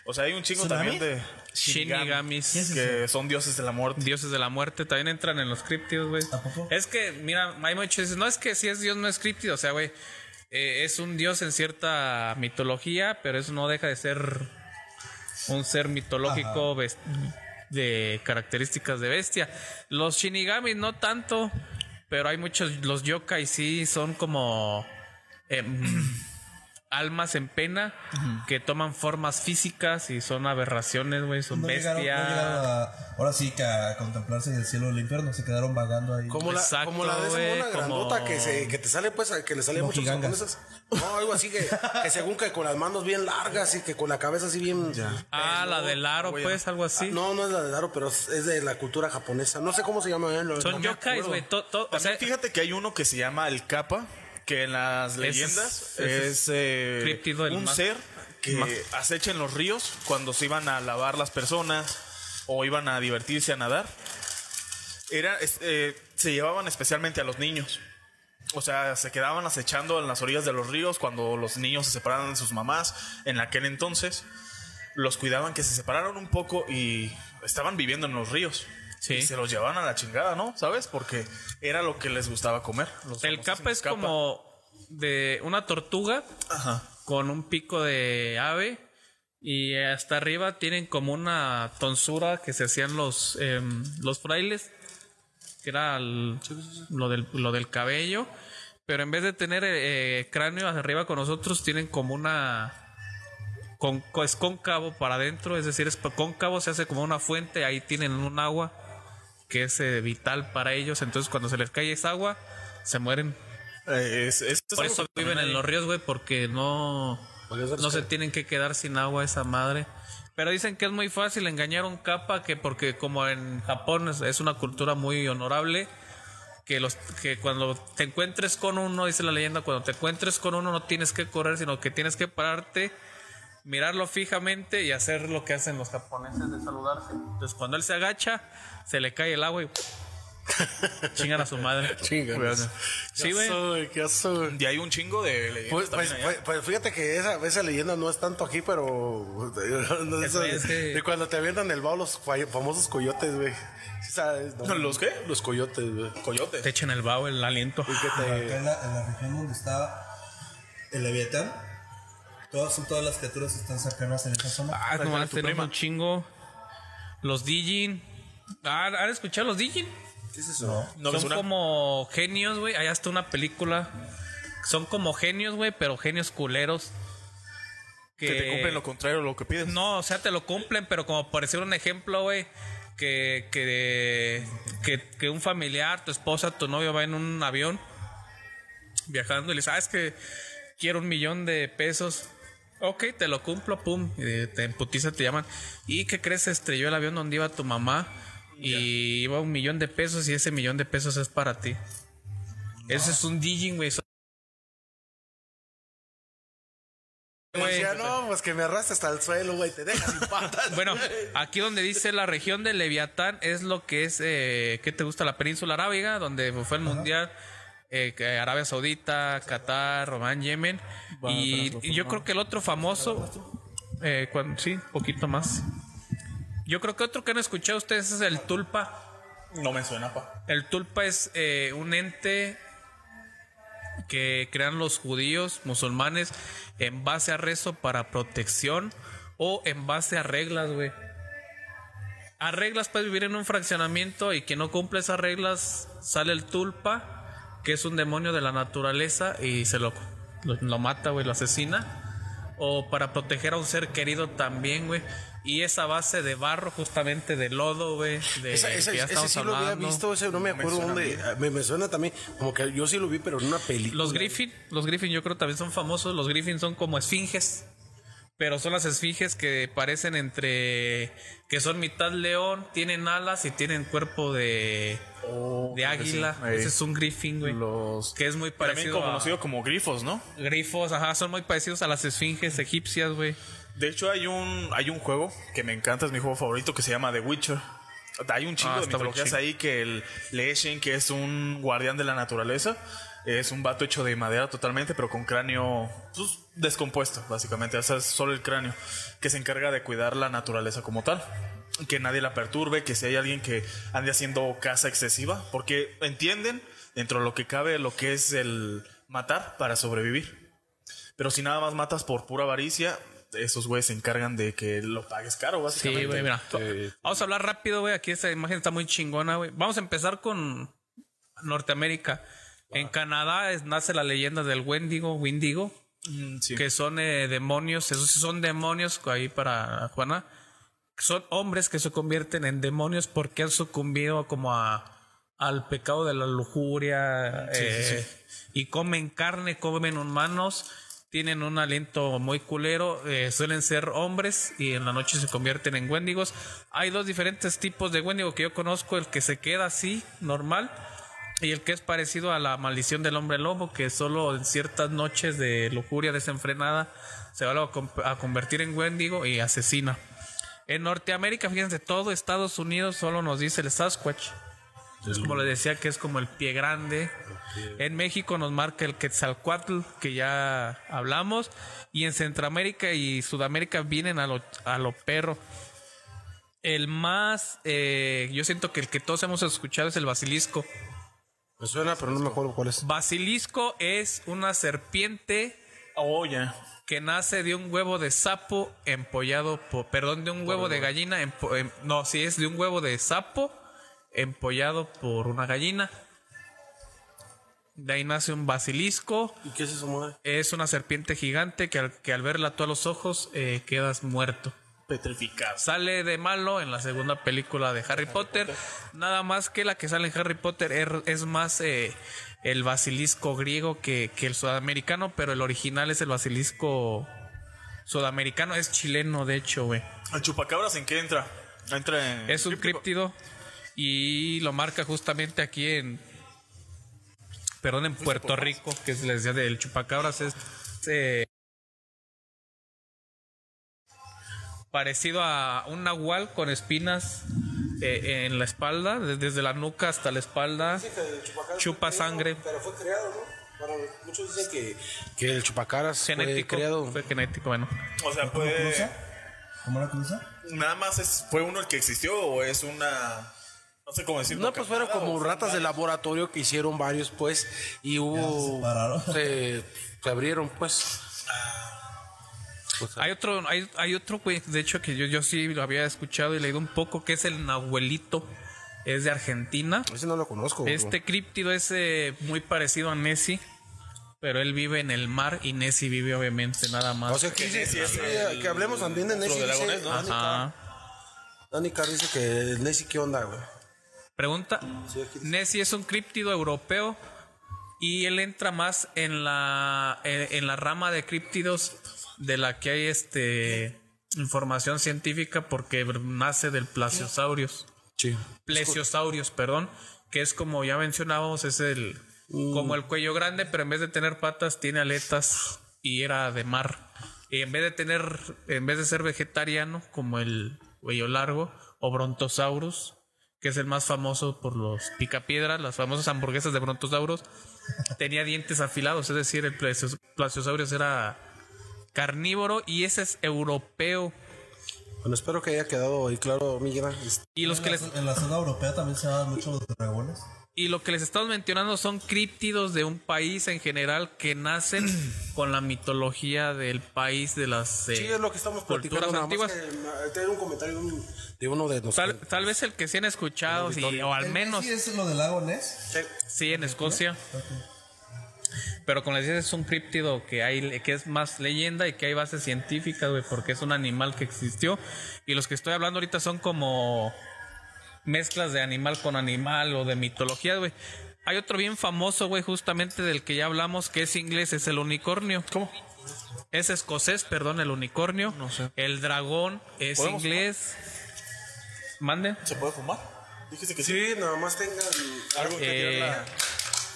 O sea, hay un chingo ¿Tsunami? también de Shinigamis. que son dioses de la muerte. Dioses de la muerte también entran en los críptidos, güey. Es que, mira, hay muchos no es que si es Dios no es críptido, o sea, güey, eh, es un Dios en cierta mitología, pero eso no deja de ser un ser mitológico de características de bestia. Los Shinigamis no tanto, pero hay muchos, los yokai sí son como em, almas en pena que toman formas físicas y son aberraciones, güey, son No llegaron, bestia. no llegaron a, ahora sí que a contemplarse en el cielo del infierno, se quedaron vagando ahí. Como la, Exacto, como la de esa güey, mona grandota como- que, se, que te sale, pues, que le sale mucho Mojigangas. japoneses. No, algo así que, que según que con las manos bien largas y que con la cabeza así bien. Ah, la del aro, pues, algo así. Ah, No, no es la de Daro, pero es de la cultura japonesa. No sé cómo se llama. ¿eh? Lo- no Son yokais, güey. o También sea, fíjate que hay uno que se llama el Kappa, que en las es- leyendas es, es eh, un mar. ser que Mar. acecha en los ríos cuando se iban a lavar las personas o iban a divertirse a nadar. Era, eh, se llevaban especialmente a los niños. O sea, se quedaban acechando en las orillas de los ríos cuando los niños se separaban de sus mamás. En aquel entonces los cuidaban que se separaron un poco y estaban viviendo en los ríos. Sí. Y se los llevaban a la chingada, ¿no? ¿Sabes? Porque era lo que les gustaba comer. Los el capa es capa. como de una tortuga Ajá. con un pico de ave y hasta arriba tienen como una tonsura que se hacían los, em, los frailes, que era el- lo, del, lo del cabello, pero en vez de tener eh, cráneo hacia arriba con nosotros, tienen como una... Con, co- es cóncavo para adentro, es decir, es cóncavo, se hace como una fuente, ahí tienen un agua que es eh, vital para ellos, entonces cuando se les cae esa agua, se mueren. Eh, es- es- es Por eso viven en los ríos, güey, porque no, no se tienen que quedar sin agua esa madre. Pero dicen que es muy fácil engañar a un capa, que porque como en Japón es, es una cultura muy honorable, que los que cuando te encuentres con uno, dice la leyenda, cuando te encuentres con uno no tienes que correr, sino que tienes que pararte, mirarlo fijamente y hacer lo que hacen los japoneses de saludarse. Entonces cuando él se agacha, se le cae el agua y chingan a su madre. Chingan. Sí, güey. Y hay un chingo de leyendas Pues, pues, pues- pues fíjate que esa, esa leyenda no es tanto aquí, pero. no, Eso es que- De cuando te avientan el bao los fa- famosos coyotes, güey. ¿Sí sabes? No. ¿Los qué? Los coyotes, güey. Coyote. Te echan el vaho, el aliento. Y que Acá en la, en la región donde está el Leviatán, todas, son todas las criaturas están cercanas en esa zona. Ah, tu tenemos un chingo. Los Dijin. Ah, ¿Han escuchado los Dijin? ¿Qué es eso? No Son suena. como genios, güey. Hay hasta una película. Son como genios, güey, pero genios culeros. Que te cumplen lo contrario de lo que pides. No, o sea, te lo cumplen, pero como por decir un ejemplo, güey. Que, que, que, que un familiar, tu esposa, tu novio va en un avión viajando y le sabes que quiero un millón de pesos. Ok, te lo cumplo, pum. Y te emputiza, te llaman. ¿Y qué crees? Se estrelló el avión donde iba tu mamá. Y iba un millón de pesos y ese millón de pesos es para ti. Ese es un Dijin, güey. Decía, no, pues que me arrastre hasta el suelo, güey. Te dejas sin patas. Bueno, aquí donde dice la región de Leviatán es lo que es, eh, ¿qué te gusta? La península arábiga, donde fue el mundial. eh, Arabia Saudita, Qatar, Román, Yemen. Y, y yo creo que el otro famoso, eh, cuan- sí, poquito más. Yo creo que otro que han escuchado ustedes es el Tulpa. No me suena, pa. El Tulpa es eh, un ente que crean los judíos, musulmanes, en base a rezo para protección o en base a reglas, güey. A reglas puedes vivir en un fraccionamiento y quien no cumple esas reglas sale el Tulpa, que es un demonio de la naturaleza y se lo, lo, lo mata, güey, lo asesina. O para proteger a un ser querido también, güey. Y esa base de barro, justamente de lodo, güey. De Esa- esa- que ya ese sí lo había hablando. visto, ese no me acuerdo suena dónde. bien. Me, me suena también, como que yo sí lo vi, pero en una película. Los Griffin, los Griffin yo creo también son famosos. Los Griffin son como esfinges. Pero son las esfinges que parecen entre. que son mitad león, tienen alas y tienen cuerpo de. de águila. sí. Ese es un Griffin, güey. Que es muy También parecido a. conocido como grifos, ¿no? Grifos, ajá, son muy parecidos a las esfinges egipcias, güey. De hecho, hay un, hay un juego que me encanta, es mi juego favorito, que se llama The Witcher. Hay un chingo Ah, de mitologías ahí que el Leshen, que es un guardián de la naturaleza, es un vato hecho de madera totalmente, pero con cráneo pues, descompuesto, básicamente. O sea, es solo el cráneo, que se encarga de cuidar la naturaleza como tal. Que nadie la perturbe, que si hay alguien que ande haciendo caza excesiva, porque entienden dentro de lo que cabe lo que es el matar para sobrevivir. Pero si nada más matas por pura avaricia, esos güeyes se encargan de que lo pagues caro, básicamente. Sí, güey, mira. Eh, Vamos a hablar rápido, güey. Aquí esta imagen está muy chingona, güey. Vamos a empezar con Norteamérica. En Canadá es- nace la leyenda del Wendigo, Windigo, mm, sí. que son eh, demonios. Esos sí son demonios ahí para Juana. Son hombres que se convierten en demonios porque han sucumbido como a al pecado de la lujuria Sí, sí, eh, y comen carne, comen humanos, tienen un aliento muy culero, eh, suelen ser hombres y en la noche se convierten en wendigos. Hay dos diferentes tipos de wendigo que yo conozco, el que se queda así, normal, y el que es parecido a la maldición del hombre lobo, que solo en ciertas noches de lujuria desenfrenada se va a, con- a convertir en wendigo y asesina. En Norteamérica, fíjense, todo Estados Unidos solo nos dice el Sasquatch. Es como le decía que es como el pie grande. En México nos marca el Quetzalcoatl, que ya hablamos. Y en Centroamérica y Sudamérica vienen a lo, a lo perro. El más, eh, yo siento que el que todos hemos escuchado es el basilisco. Me suena, pero no me acuerdo cuál es. Basilisco es una serpiente Oh, ya. que nace de un huevo de sapo empollado por, perdón, de un huevo de gallina, empo- em- no, sí es de un huevo de sapo empollado por una gallina. De ahí nace un basilisco. ¿Y qué es eso, madre? Es una serpiente gigante que al, que al verla tú a los ojos eh, quedas muerto. Petrificado. Sale de malo en la segunda película de Harry, Potter. Nada más que la que sale en Harry Potter er- es, más eh, el basilisco griego que, que el sudamericano, pero el original es el basilisco sudamericano. Es chileno, de hecho, güey. ¿El chupacabras en qué entra? Entra en. Es un críptido y lo marca justamente aquí en. Perdón, en Puerto Rico, que es les decía del chupacabras. Es eh, parecido a un nahual con espinas eh, en la espalda, de- desde la nuca hasta la espalda. Chupa sangre. Pero fue creado, ¿no? Bueno, muchos dicen que, que el chupacaras Genético. fue creado. Fue genético, bueno. O sea, puede. ¿Cómo la cruza? Nada más es, fue uno el que existió o es una. No sé cómo decirlo. No, pues fueron como ratas de laboratorio que hicieron varios, pues, y hubo... Se, se abrieron, pues. Hay otro, hay, hay otro, güey, de hecho, que yo, yo sí lo había escuchado y leído un poco, que es el Nahuelito. Es de Argentina. Ese no lo conozco. bro. Este críptido es eh, muy parecido a Nessie, pero él vive en el mar y Nessie vive obviamente nada más. O sea, que, dice- que, que hablemos también de Nessie. dice Dani Ajá. Carr- Dani Carr dice que Nessie, ¿qué onda, güey? Pregunta. Nessie es un críptido europeo y él entra más en la en, en la rama de críptidos de la que hay este información científica porque nace del Plasiosaurus. Sí. Plesiosaurios, perdón, que es como ya mencionábamos, es el como el cuello grande, pero en vez de tener patas tiene aletas y era de mar. Y en vez de tener, en vez de ser vegetariano, como el cuello largo, o Brontosaurus, que es el más famoso por los picapiedras, las famosas hamburguesas de brontosauros, tenía dientes afilados, es decir, el plesio- plesiosaurio era carnívoro y ese es europeo. Bueno, espero que haya quedado ahí claro, Miguel. Y los en que la, les en la zona europea también se dan mucho los dragones. Y lo que les estamos mencionando son críptidos de un país en general que nacen con la mitología del país de las eh, Sí, es lo que estamos culturas platicando. Nada más antiguas. que, eh, tengo un comentario de, un- de uno de nosotros. Tal, tal vez el que sí han escuchado, sí, o al ¿El menos Messi es lo del lago Ness? sí en Escocia. Pero como les decía, es un críptido que hay que es más leyenda y que hay bases científicas, güey, porque es un animal que existió. Y los que estoy hablando ahorita son como mezclas de animal con animal o de mitología, güey. Hay otro bien famoso, güey, justamente del que ya hablamos, que es inglés, es el unicornio. ¿Cómo? Es escocés, perdón, el unicornio. No sé. El dragón es ¿Podemos inglés. Mande. ¿Se puede fumar? Dijiste que Sí, nada más tengan algo que Eh, tirarla.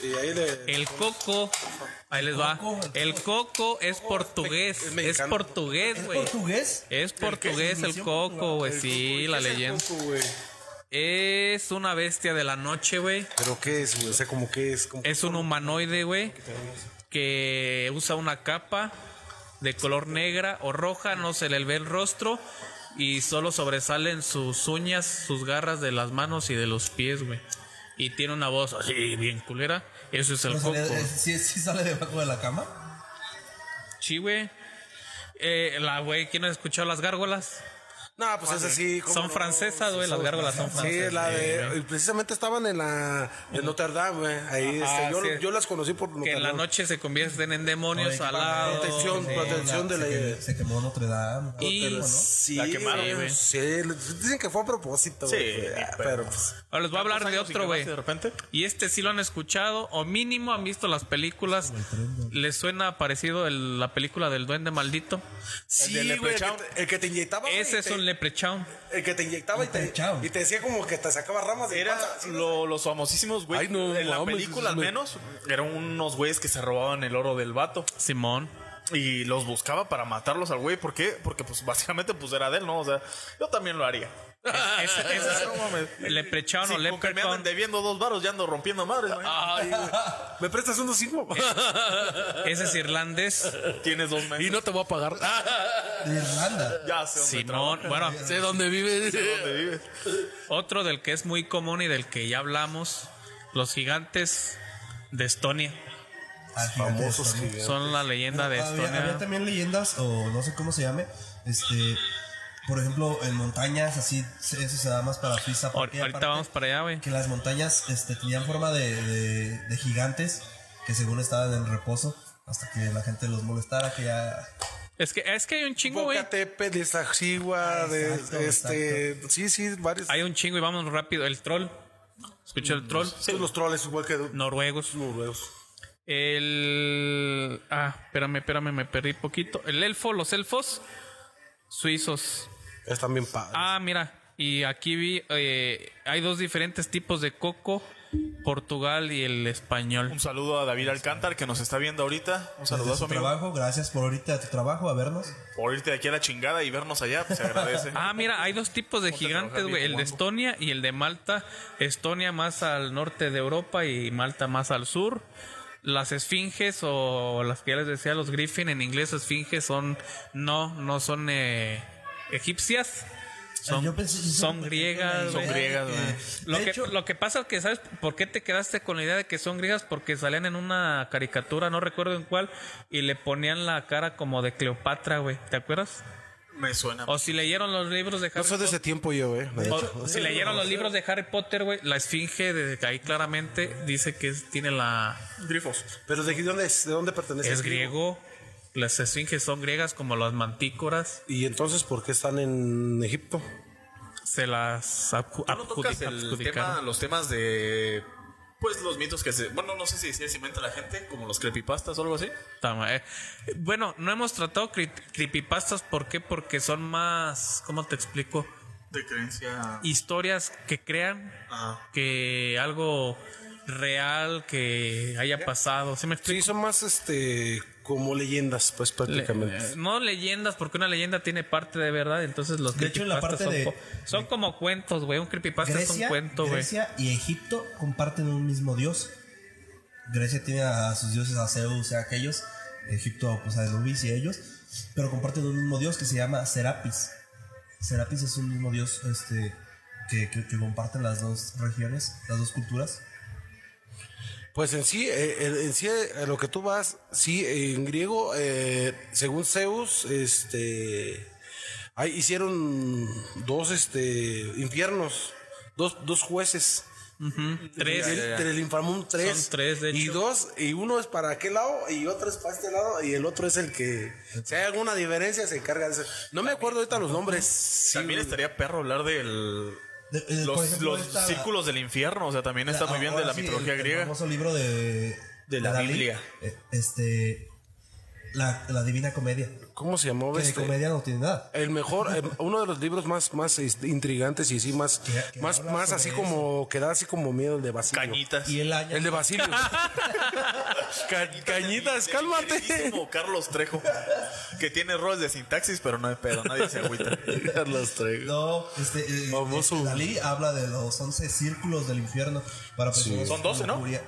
Y ahí le. El coco, ahí les va. El coco es portugués. es Es portugués, güey. ¿Portugués? Es portugués el coco, güey. Sí, la leyenda. Es una bestia de la noche, güey. ¿Pero qué es, güey? O sea, como que es. Como... Es un humanoide, güey. Que usa una capa de color negra o roja, no se le ve el rostro. Y solo sobresalen sus uñas, sus garras de las manos y de los pies, güey. Y tiene una voz así, bien culera. Eso es el ¿No coco. ¿Sí, sí sale debajo de la cama? Sí, güey. Eh, la güey, ¿quién ha escuchado las gárgolas? No, pues es así. ¿cómo Son no? francesas, güey. Las gárgolas son francesas. Sí, la Sí, de. y precisamente estaban en la. En Notre Dame, güey. Ahí, Ajá, este, yo, sí. yo las conocí por Notre Que en la noche se convierten en demonios Oye, alados. protección, Sí. protección de se, la. que- se quemó Notre Dame. Y- ¿no? Sí, La quemaron, sí, dicen que fue a propósito. Sí, güey, pero- pero pues. Ahora les voy a hablar de otro, güey. de repente? Y este sí lo han escuchado, o mínimo han visto las películas. ¿Les suena parecido el- la película del Duende Maldito? Sí, güey, el, que Leprechaun. te- el que te inyectaba. Ese es un leprechaun. El que te inyectaba y te, y te decía como que te sacaba ramas de Era panza, los famosísimos güey. Ay, no, en la mames, película al me- menos eran unos güeyes que se robaban el oro del vato Simón. y los buscaba para matarlos al güey. ¿Por qué? Porque pues básicamente pues era de él, ¿no? O sea, yo también lo haría. Ese, ese es No leprechaun Sí, o me andan debiendo dos varos, ya ando rompiendo madres. ¿no? Ay, güey. ¿Me prestas unos cinco? Ese es irlandés. Tienes dos meses. y no te voy a pagar. De Irlanda. Ya sé dónde Simón. Bueno, sé dónde vives. trabajas, dónde vives. otro del que es muy común y del que ya hablamos. Los gigantes de Estonia. Ah, Famosos gigantes. Son la leyenda de Había, había Estonia. también leyendas, o no sé cómo se llame, este, por ejemplo, en montañas, así, eso se da más para Suiza. Porque Ahorita aparte vamos para allá, güey. Que las montañas este, tenían forma de, de- de gigantes que según estaban en reposo hasta que la gente los molestara, que ya... Es que, es que hay un chingo, güey. Bocatepe, de Sajigua, de Exacto, este. Sí, sí, varios. Hay un chingo y vamos rápido. El troll. Escucha el troll. Sí, los troles igual que Noruegos. noruegos. El. Ah, espérame, espérame, me perdí poquito. El elfo, los elfos suizos. Es también padre. Ah, mira. Y aquí vi. eh, hay dos diferentes tipos de coco: Portugal y el español. Un saludo a David Alcántar que nos está viendo ahorita. Un Desde saludazo, su amigo. trabajo, gracias por ahorita tu trabajo, a vernos. Por irte de aquí a la chingada y vernos allá, pues, se agradece. Ah, mira, hay dos tipos de a gigantes, güey. El de Estonia y el de Malta. Estonia más al norte de Europa y Malta más al sur. Las esfinges o las que ya les decía, los griffin, en inglés esfinges son, no, no son eh, egipcias. Son, Yo pensé- son griegas, son griegas, güey. Lo que, hecho- lo que pasa es que, ¿sabes por qué te quedaste con la idea de que son griegas? Porque salían en una caricatura, no recuerdo en cuál, y le ponían la cara como de Cleopatra, güey. ¿Te acuerdas? Me suena. O si leyeron los libros de Harry No soy de ese Potter. tiempo yo, eh. de o hecho. si leyeron los libros de Harry Potter, güey, la esfinge de ahí claramente dice que es- tiene la Grifos. Pero ¿de dónde, es- de dónde pertenece? es griego. Las esfinges son griegas como las mantícoras. ¿Y entonces por qué están en Egipto? Se las adju- ¿Tú no tocas adjudi- el adjudicaron. tema, los temas de. Pues los mitos que se. Bueno, no sé si, se inventa la gente, como los creepypastas o algo así. Tama, eh. Bueno, no hemos tratado creepypastas. ¿Por qué? Porque son más. ¿Cómo te explico? De creencia. Historias que crean Ajá. que algo real que haya pasado. ¿Sí me explico? Sí, son más este como leyendas, pues prácticamente. Le- no leyendas, porque una leyenda tiene parte de verdad, entonces los De hecho, en la parte son, de- co- son como cuentos, güey. Un creepypasta es un cuento, güey. Grecia y Egipto comparten un mismo dios. Grecia tiene a sus dioses, a Zeus y a aquellos. Egipto, pues a Anubis y ellos. Pero comparten un mismo dios que se llama Serapis. Serapis es un mismo dios este, que, que- que comparten las dos regiones, las dos culturas. Pues en sí, eh, en, sí, eh, a lo que tú vas, sí, en griego, eh, según Zeus, este, ahí hicieron dos, este, infiernos, dos, dos jueces. Tres. Del, Ya, ya, ya. del inframundo tres. Son tres, de Y dos, y uno es para aquel lado y otro es para este lado y el otro es el que, si hay alguna diferencia, se encarga de eso. No me acuerdo ahorita los nombres. Sí, También estaría perro hablar del. De- eh, los ejemplo, los esta- círculos del infierno, o sea, también está muy bien de la sí, mitología el- El griega. famoso libro de, De la Biblia. eh, Este. La, la Divina Comedia. ¿Cómo se llamaba Que de este? comedia no tiene nada. El mejor, eh, uno de los libros más, más este, intrigantes y sí, más, que más, más así eso. como, que da así como miedo el de Basilio. Cañitas. Y el año. El de Basilio. Ca- cañitas, cálmate. Como Carlos Trejo, que tiene errores de sintaxis, pero no hay pedo, nadie se agüita. Carlos Trejo. No, este, eh, Famoso. este, Dalí habla de los 11 círculos del infierno para personas Son 12, con ¿no? lujuria.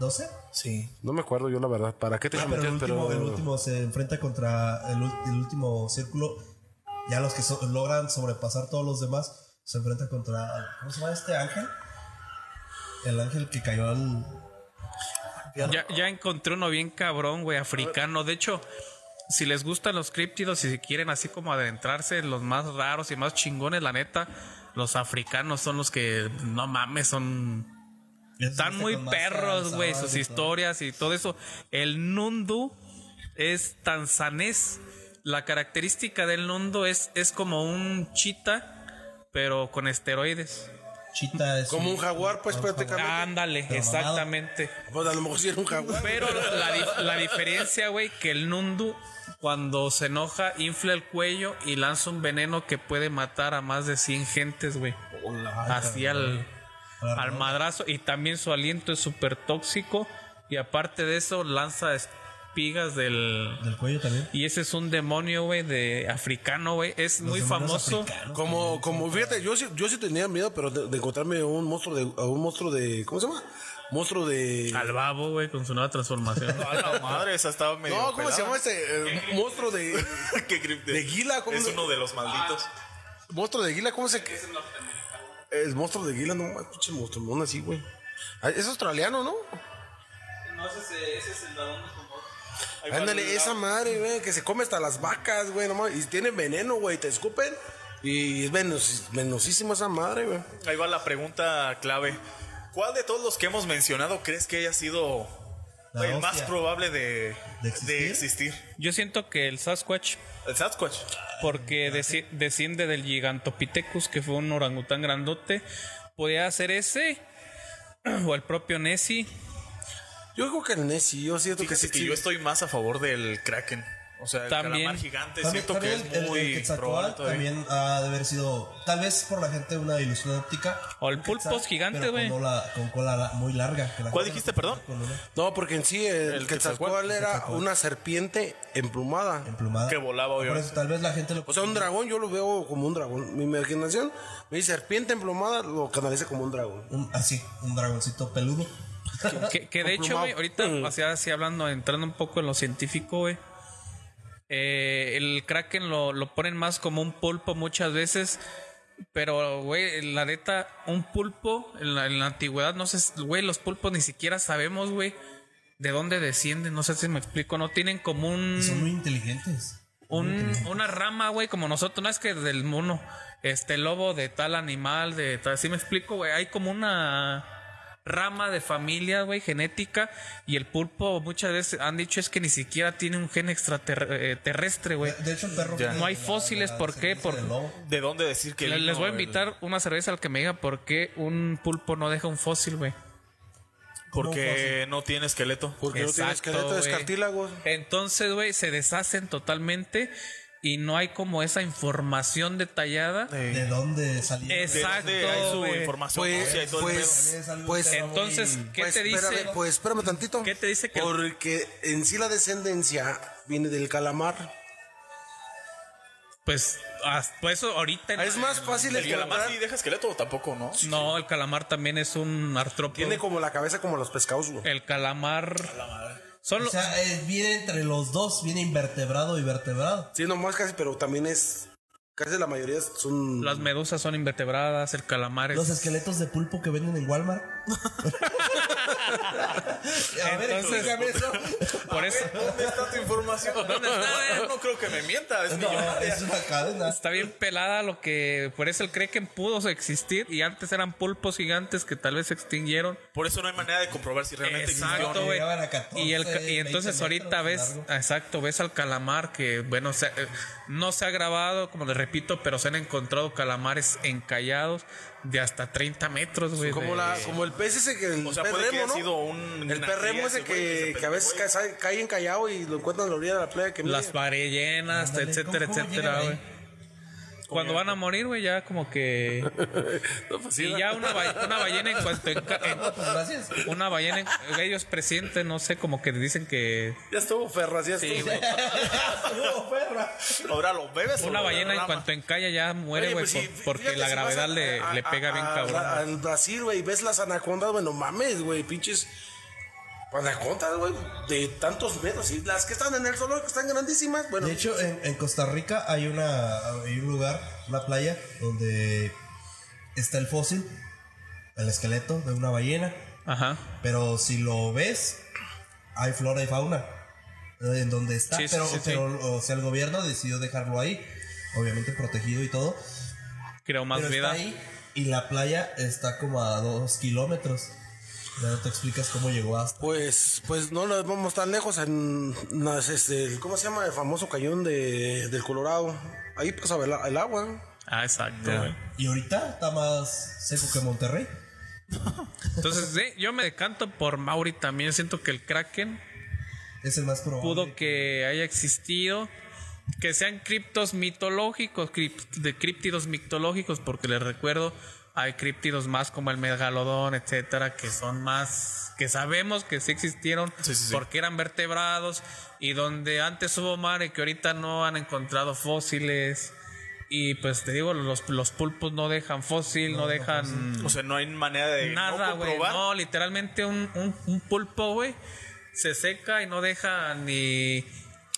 ¿12? Sí. No me acuerdo yo la verdad. ¿Para qué te Ah, pero el último, el último se enfrenta contra el, último círculo. Ya los que so- logran sobrepasar todos los demás se enfrentan contra. ¿Cómo se llama este ángel? El ángel que cayó al. Ya, ya encontré uno bien cabrón, güey, africano. De hecho, si les gustan los críptidos y si quieren así como adentrarse en los más raros y más chingones, la neta, los africanos son los que, no mames, son... Están muy perros, güey, sus historias y todo eso. El Nundu es tanzanés. La característica del Nundu es, es como un chita, pero con esteroides. Chita es. Como un jaguar, pues prácticamente. Ándale, exactamente. Pues a lo mejor sí era un jaguar. Pero la, di- la diferencia, güey, que el Nundu cuando se enoja infla el cuello y lanza un veneno que puede matar a más de 100 gentes, güey. Así al, al madrazo. Y también su aliento es súper tóxico. Y aparte de eso, lanza espigas del... Del cuello también. Y ese es un demonio, güey, de africano, güey. Es muy famoso. Como, como, fíjate, yo sí, yo sí tenía miedo, pero de, de encontrarme un monstruo de, a un monstruo de, ¿cómo se llama? Monstruo de... Al babo, güey, con su nueva transformación. A la madre, esa estaba medio. No, ¿cómo se llama este? Eh, monstruo de... Qué de Gila, ¿cómo Es se- uno de los malditos. Monstruo de Gila, ¿cómo se...? El monstruo de Gila, no, es pinche monstruo, no así, güey. Ah, Es australiano, ¿no? No, ese, es el Ándale, esa madre, güey, que se come hasta las vacas, güey, no y tiene veneno, güey, te escupen. Y es venos, venosísima esa madre, güey. Ahí va la pregunta clave. ¿Cuál de todos los que hemos mencionado crees que haya sido La el más probable de, ¿De existir? de existir? Yo siento que el Sasquatch El Sasquatch. porque deci- desciende del Gigantopithecus, que fue un orangután grandote. Podía ser ese o el propio Nessie. Yo creo que el Nessie, yo siento que sí. que sí. yo estoy más a favor del Kraken. O sea, el También. calamar gigante También, siento que el, el probable también ha de haber sido, tal vez por la gente, una ilusión óptica. O el pulpos gigante, güey. Con, cola- con cola la- muy larga. que la ¿Cuál dijiste, perdón? No, porque en sí el, El Quetzalcóatl era Quetzalcóatl. una serpiente emplumada. emplumada. Que volaba, Por obviamente. eso tal vez la gente lo O sea, un dragón yo lo veo como un dragón. Mi imaginación me dice serpiente emplumada, lo canaliza como un dragón. un- así, un dragoncito peludo. Que, que de hecho, güey, ahorita, o sea, así hablando, entrando un poco en lo científico, güey. Eh, el Kraken lo, lo ponen más como un pulpo muchas veces. Pero, güey, la neta, un pulpo en la, en la antigüedad, no sé, güey, los pulpos ni siquiera sabemos, güey, de dónde descienden. No sé si me explico, no tienen como un. Y son muy inteligentes. un- una rama, güey, como nosotros, no es que del mono, este lobo de tal animal, de tal, así me explico, güey, hay como una rama de familia, güey, genética, y el pulpo muchas veces han dicho es que ni siquiera tiene un gen extraterrestre, güey. De hecho, el perro. No hay la- fósiles, de la ¿por qué? Por-. ¿De dónde decir que Le- vino Les voy a el- invitar una cerveza al que me diga por qué un pulpo no deja un fósil, güey. Porque no tiene esqueleto. Porque no tiene Exacto, esqueleto, es cartílago. Entonces, güey, se deshacen totalmente y no hay como esa información detallada. ¿De dónde salió? Exacto. ¿De dónde hay su güey. información Pues, y todo el pues, algo pues, muy- Entonces, ¿qué Pues, te dice? espérame, pues espérame tantito. ¿Qué te dice que- Porque en sí la descendencia viene del calamar. Pues, ah, pues eso ahorita. Es más fácil el ¿El calamar calamar. sí deja esqueleto tampoco, no? No, el calamar también es un artrópodo. Tiene como la cabeza como los pescados, güey. El calamar. Son O sea, eh, viene entre los dos, viene invertebrado y vertebrado. Sí, nomás casi, pero también es. Casi la mayoría son. las medusas son invertebradas, el calamar es. Los esqueletos de pulpo que venden en Walmart. A ver, Entonces- explícame eso. Por eso. ¿Dónde está tu información? ¿Dónde está? Yo no creo que me mienta. Es No, es una cadena. Está bien pelada lo que. Por eso él cree que pudo existir. Y antes eran pulpos gigantes que tal vez se extinguieron. Por eso no hay manera de comprobar si realmente Exacto, güey. Llegaban a 14, Y, el, ca- y 20 entonces ahorita ves, exacto, ves al calamar que, bueno, se- eh, no se ha grabado, como les repito, pero se han encontrado calamares encallados de hasta 30 metros, güey. Como, de- la, como el pez ese que el O sea, pez puede que remo, haya ¿no? sido un- El una pez remo cría ese que que, se que a veces cae, cae encallado y lo encuentran a la orilla de la playa que Las ballenas, Ándale, etcétera, ¿cómo- cómo etcétera, güey. Cuando van a morir, güey, ya como que... No, pues sí, Y ya una, ba- una ballena en cuanto... en- Pues gracias. una ballena, en- ellos presienten, no sé, como que dicen que... Ya estuvo ferras, ya Sí, estuvo. güey. Estuvo perra. Ahora lo bebes Una lo ballena en cuanto encalla ya muere, güey, pues sí, por- porque la si gravedad a- le, a- le pega a- bien cabrón. a- En Brasil, güey, ves las anacondas, bueno, mames, güey, pinches. Anacondas, güey, de tantos metros. Y las que están en el zoológico están grandísimas. Bueno, De hecho, en, en Costa Rica hay una hay un lugar, una playa, donde está el fósil, el esqueleto de una ballena. Ajá. Pero si lo ves, hay flora y fauna eh, en donde está. Sí, sí, pero sí, sí. pero o sea, el gobierno decidió dejarlo ahí, obviamente protegido y todo. Creo más pero vida. está ahí y la playa está como a dos kilómetros. Ya no te explicas cómo llegó hasta. Pues, pues no nos vamos tan lejos. En, este, ¿Cómo se llama? El famoso cañón de, del Colorado. Ahí pasa el, el agua. Ah, exacto. Y ahorita está más seco que Monterrey. Entonces, sí, yo me decanto por Mauri también. Siento que el Kraken Es el más probable. pudo que haya existido. Que sean criptos mitológicos, crip- de críptidos mitológicos, porque les recuerdo, hay críptidos más como el megalodón, etcétera, que son más, que sabemos que sí existieron Sí, sí, sí. porque eran vertebrados y donde antes hubo mar y que ahorita no han encontrado fósiles. Y pues te digo, los, los pulpos no dejan fósil, no, dejan O sea, no hay manera de nada, güey. No, literalmente un, un, un pulpo, güey, se seca y no deja ni,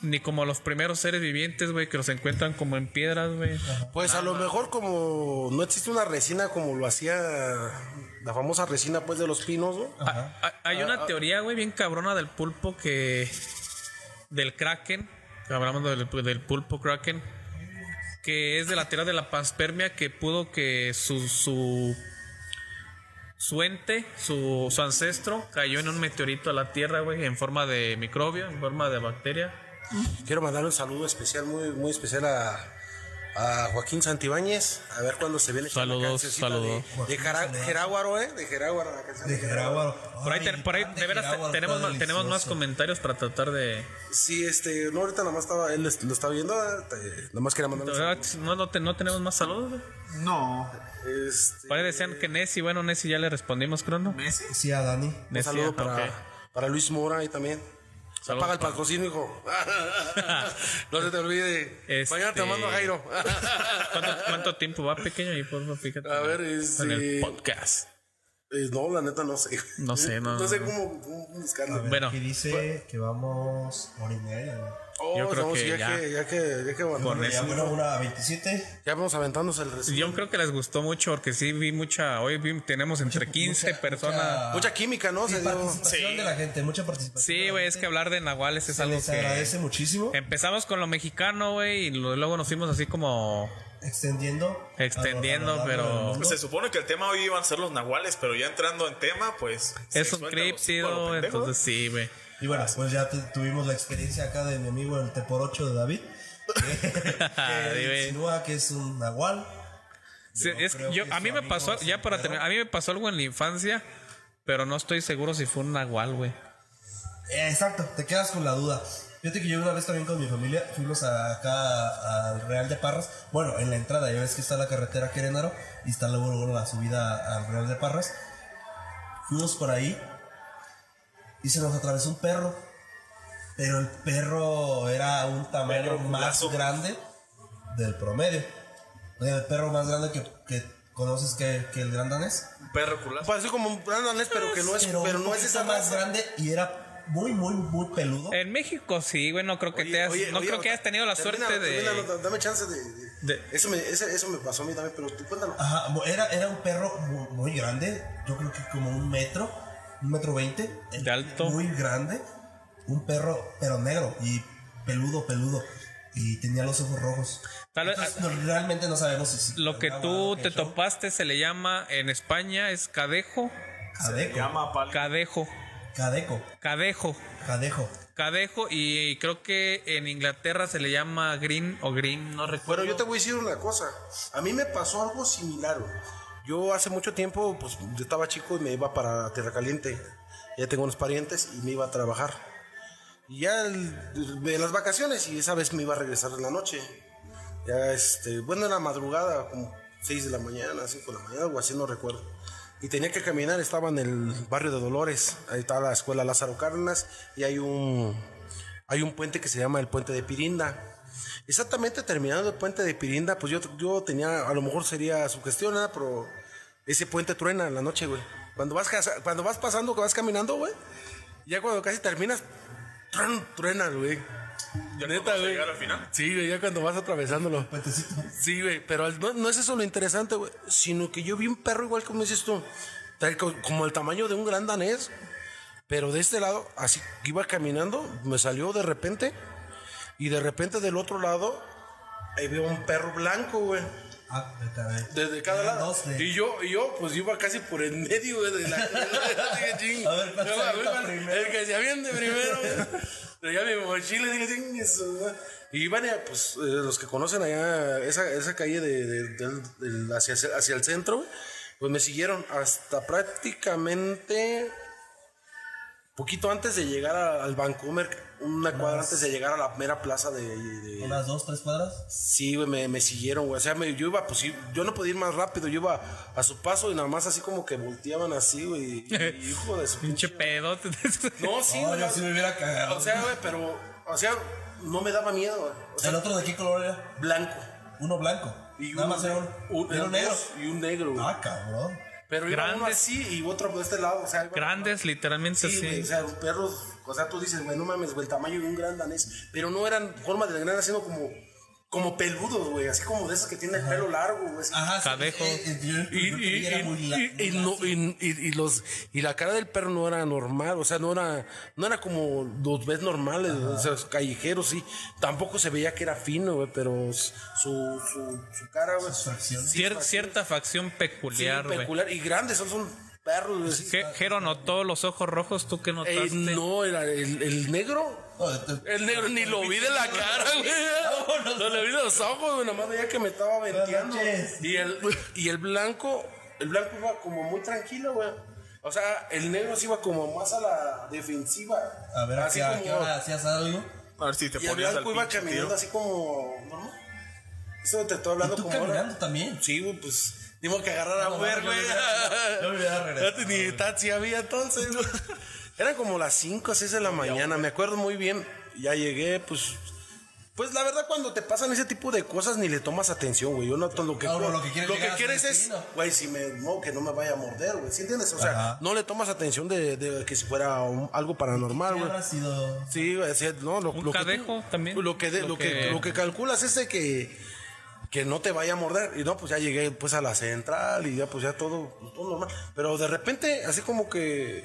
ni como los primeros seres vivientes, güey, que los encuentran como en piedras, güey. Pues a lo mejor como no existe una resina como lo hacía la famosa resina pues de los pinos, ¿no? Ah, ah, Hay una teoría, güey, bien cabrona del pulpo que. del kraken. que Hablamos del, del pulpo kraken. Que es de la teoría de la panspermia que pudo que su. su su ente, su, su ancestro, cayó en un meteorito a la Tierra, güey, en forma de microbio, en forma de bacteria. Quiero mandarle un saludo especial, muy, muy especial a, a Joaquín Santibáñez. A ver cuándo se viene. Saludos, saludos. De, de Jara- Jeráguaro, ¿eh? De Jeráguaro, la canción De Jeráguaro. Por ahí, Ay, por ahí de veras, Jeráguaro tenemos, más- tenemos más comentarios para tratar de. Sí, este, no, ahorita nada más estaba, él lo estaba viendo, eh, nada más quería saludo. No, no, te- no tenemos más saludos. No. Este, Por ahí decían que Nessie, bueno, Nessie ya le respondimos, Crono. Sí, a Dani. un saludo para, ok. para Luis Mora ahí también. Saludos Paga el patrocinio, hijo. no se te olvide. Este- Mañana te mando a Jairo. ¿Cuánto, cuánto tiempo va pequeño? Ahí, por favor, fíjate. A ver, En el este- podcast. Eh, no, la neta no sé. No sé, no. No sé cómo, cómo buscarlo. A ver, Bueno. aquí dice que vamos hora y media. güey. Oh, Yo creo que sí, ya, ya. que ya que ya que bueno, Con Ya eso. bueno, una 27. ya vamos aventándose el resto. Yo creo que les gustó mucho porque sí vi mucha. Hoy vi- tenemos entre 15 mucha- personas. Mucha química, ¿no? Sí, participación de la gente, mucha participación. Sí, güey, es que hablar de nahuales es Se algo les que. agradece muchísimo. Empezamos con lo mexicano, güey, y luego nos fuimos así como. Extendiendo. Extendiendo, a lo- a lo largo pero-. Pues se supone que el tema hoy iban a ser los nahuales, pero ya entrando en tema, pues. Es un pendejo. entonces sí, güey. Y bueno, pues ya tu- tuvimos la experiencia acá de mi amigo el T por 8 de David. que Dime. insinúa que es un nahual. Sí, Yo es- creo yo, que a mí me pasó, ya para terminar, a mí me pasó algo en la infancia, pero no estoy seguro si fue un nahual, güey. Eh, exacto, te quedas con la duda. Fíjate que yo una vez también con mi familia fuimos acá al Real de Parras. Bueno, en la entrada, ya ves que está la carretera Querénaro y está luego, luego la subida al Real de Parras. Fuimos por ahí y se nos atravesó un perro. Pero el perro era un tamaño más grande del promedio. El perro más grande que, que conoces que, que el gran danés. Un perro culazo. Parece como un gran danés, pero que no es, pero, un no es esa más raza. grande y era muy, muy, muy peludo. En México sí, güey, no creo que te has- Oye, no oye, creo que hayas tenido la termina, suerte de, termina, dame chance de. de- de- Eso, me, ese- eso me pasó a mí también, pero tú cuéntalo. Ajá, era, era un perro muy, muy grande, yo creo que como un metro, un metro veinte. De alto. Muy grande, un perro, pero negro y peludo, peludo. Y tenía los ojos rojos. Tal vez- Entonces, no, realmente no sabemos si... Lo que tú te show. topaste se le llama en España es cadejo. Cadeco. Llama pal- Cadejo. Cadeco. Cadejo. Cadejo. Cadejo y creo que en Inglaterra se le llama green o green, no recuerdo. Bueno, yo te voy a decir una cosa. A mí me pasó algo similar. Yo hace mucho tiempo, pues yo estaba chico y me iba para Tierra Caliente. Ya tengo unos parientes y me iba a trabajar. Y ya el- en las vacaciones y esa vez me iba a regresar en la noche. Ya este, bueno, en la madrugada, como 6 de la mañana, 5 de la mañana, algo así, no recuerdo. Y tenía que caminar, estaba en el barrio de Dolores, ahí está la escuela Lázaro Cárdenas y hay un, hay un puente que se llama el puente de Pirinda. Exactamente terminando el puente de Pirinda, pues yo, yo tenía, a lo mejor sería sugestión, ¿verdad? pero ese puente truena en la noche, güey. Cuando vas, cuando vas pasando, que vas caminando, güey, ya cuando casi terminas, tron, truena, güey. Neta, güey. llegar al final? Sí, güey, ya cuando vas atravesándolo. Sí, güey, pero no, no es eso lo interesante, güey, sino que yo vi un perro igual como dices tú, como el tamaño de un gran danés, pero de este lado, así iba caminando, me salió de repente, y de repente del otro lado, ahí veo un perro blanco, güey. Ah, de Desde cada Eran lado. dos de- Y yo, y yo, pues iba casi por el medio, güey, de la. dije, ching. A ver, ¿cuál se No, avienta güey, primero? El que se aviente primero, güey. Traía mi mochila y dije, ching, eso, güey. Y iban, eh, pues, eh, los que conocen allá, esa, esa calle de, de- hacia, hacia el centro, güey, pues me siguieron hasta prácticamente. Poquito antes de llegar a- al Vancouver, una cuadra antes de llegar a la mera plaza de- de, Unas dos, tres cuadras. Sí, güey, me, me siguieron, güey. O sea, me- yo iba, pues sí, yo no podía ir más rápido, yo iba a su paso y nada más así como que volteaban así, güey. y- Hijo de su Pinche pedo. No, sí, No, güey. yo sí me hubiera cagado. O sea, güey, pero, o sea, no me daba miedo, güey. O sea, ¿El otro de qué color era? blanco. Uno blanco. Y Nada uno- más era uno. un- Era un negro. Y un negro, güey. Ah, cabrón. Pero iba uno Grandes. así y otro por este lado, o sea. Grandes, literalmente Sí, así. güey, o sea, perros, o sea, tú dices, güey, no mames, güey, el tamaño de un gran danés, pero no eran forma de gran, sino como, como peludos, güey, así como de esos que tienen el pelo largo, güey. Ajá, sí, Cadejo. Y, la- los y cara del perro no era normal, o sea, no era no era como los ves normales, o sea, callejeros, sí. Tampoco se veía que era fino, güey, pero su, su, su cara, güey. Sí, Cier- cierta facción Sí, peculiar, güey. peculiar y grandes, son, son perros, güey. sí. ¿Qué- Jero notó los ojos rojos, ¿tú qué Eh, notaste? no, era el, el negro. El negro ni lo vi de la cara, güey. No le vi de los ojos, güey. Nomás veía que me estaba venteando. Y el, y el blanco, el blanco iba como muy tranquilo, güey. O sea, el negro sí iba como más a la defensiva. A ver, ¿a así qué, a como. qué hora hacías algo? A ver si te y el ponías al blanco iba pinche caminando así como. ¿no? Eso te estoy hablando ¿Y tú como. ahora. caminando también? Sí, güey, pues. Tengo que agarrar a No, Uber, güey. yo me hubiera regresado, Ni taxi había entonces, güey. Eran como las 5 o 6 de la mañana, me acuerdo muy bien. Ya llegué, pues. Pues la verdad, cuando te pasan ese tipo de cosas, ni le tomas atención, güey. Yo no lo que, Ah, uno lo que quiere lo que quieres es, güey, si me, no, que no me vaya a morder, güey. ¿Sí entiendes? O sea, Ajá. no le tomas atención de, de que si fuera un- algo paranormal, ¿Qué güey. sido? Sí, güey, sí, no, lo, Un lo que tú- cadejo también. Lo que, de- Lo lo, que, que- lo que calculas es de que, que no te vaya a morder. Y no, pues ya llegué pues a la central y ya pues ya todo, todo normal. Pero de repente, así como que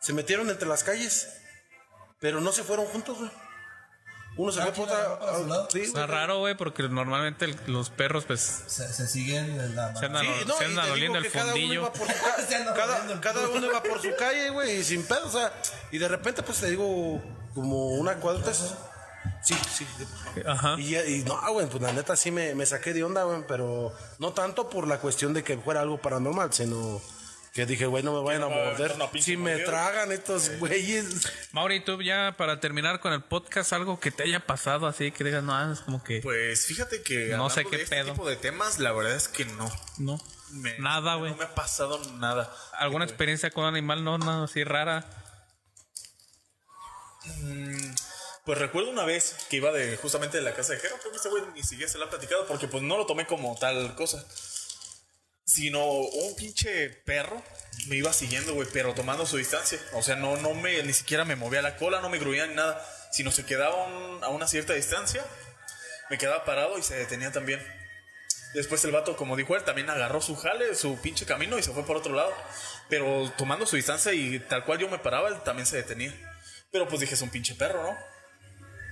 se metieron entre las calles, pero no se fueron juntos, güey. Uno se Ah, fue por ¿quién otra. sí, Está raro, güey, porque normalmente el- los perros, pues, Se, se siguen en la se andan, Sí, no, se y andan te oliendo digo el que cada uno fondillo. cada, cada uno iba por su calle, güey, y sin pedo, o sea, y de repente, pues te digo, como una cuadra. Sí, sí. Ajá. Y, y no, güey, pues la neta sí me, me saqué de onda, güey, pero no tanto por la cuestión de que fuera algo paranormal, sino Que dije, güey, no me vayan a no va a morder. Si me tragan estos güeyes. Mauri, tú ya para terminar con el podcast, algo que te haya pasado así que digas, no, es como que. Pues fíjate que No sé qué de este pedo. tipo de temas, la verdad es que no. No. Me- Nada, güey. No me ha pasado nada. ¿Alguna experiencia con un animal no, no, así rara? Mm, Pues recuerdo una vez que iba de justamente de la casa de Jero, creo que este güey ni siquiera se la ha platicado porque pues no lo tomé como tal cosa. Sino un pinche perro me iba siguiendo, güey, pero tomando su distancia. O sea, no, no me, ni siquiera me movía la cola, no me gruñía ni nada. Sino se quedaba un- a una cierta distancia, me quedaba parado y se detenía también. Después el vato, como dijo él, también agarró su jale, su pinche camino y se fue por otro lado. Pero tomando su distancia y tal cual yo me paraba, él también se detenía. Pero pues dije, es un pinche perro, ¿no?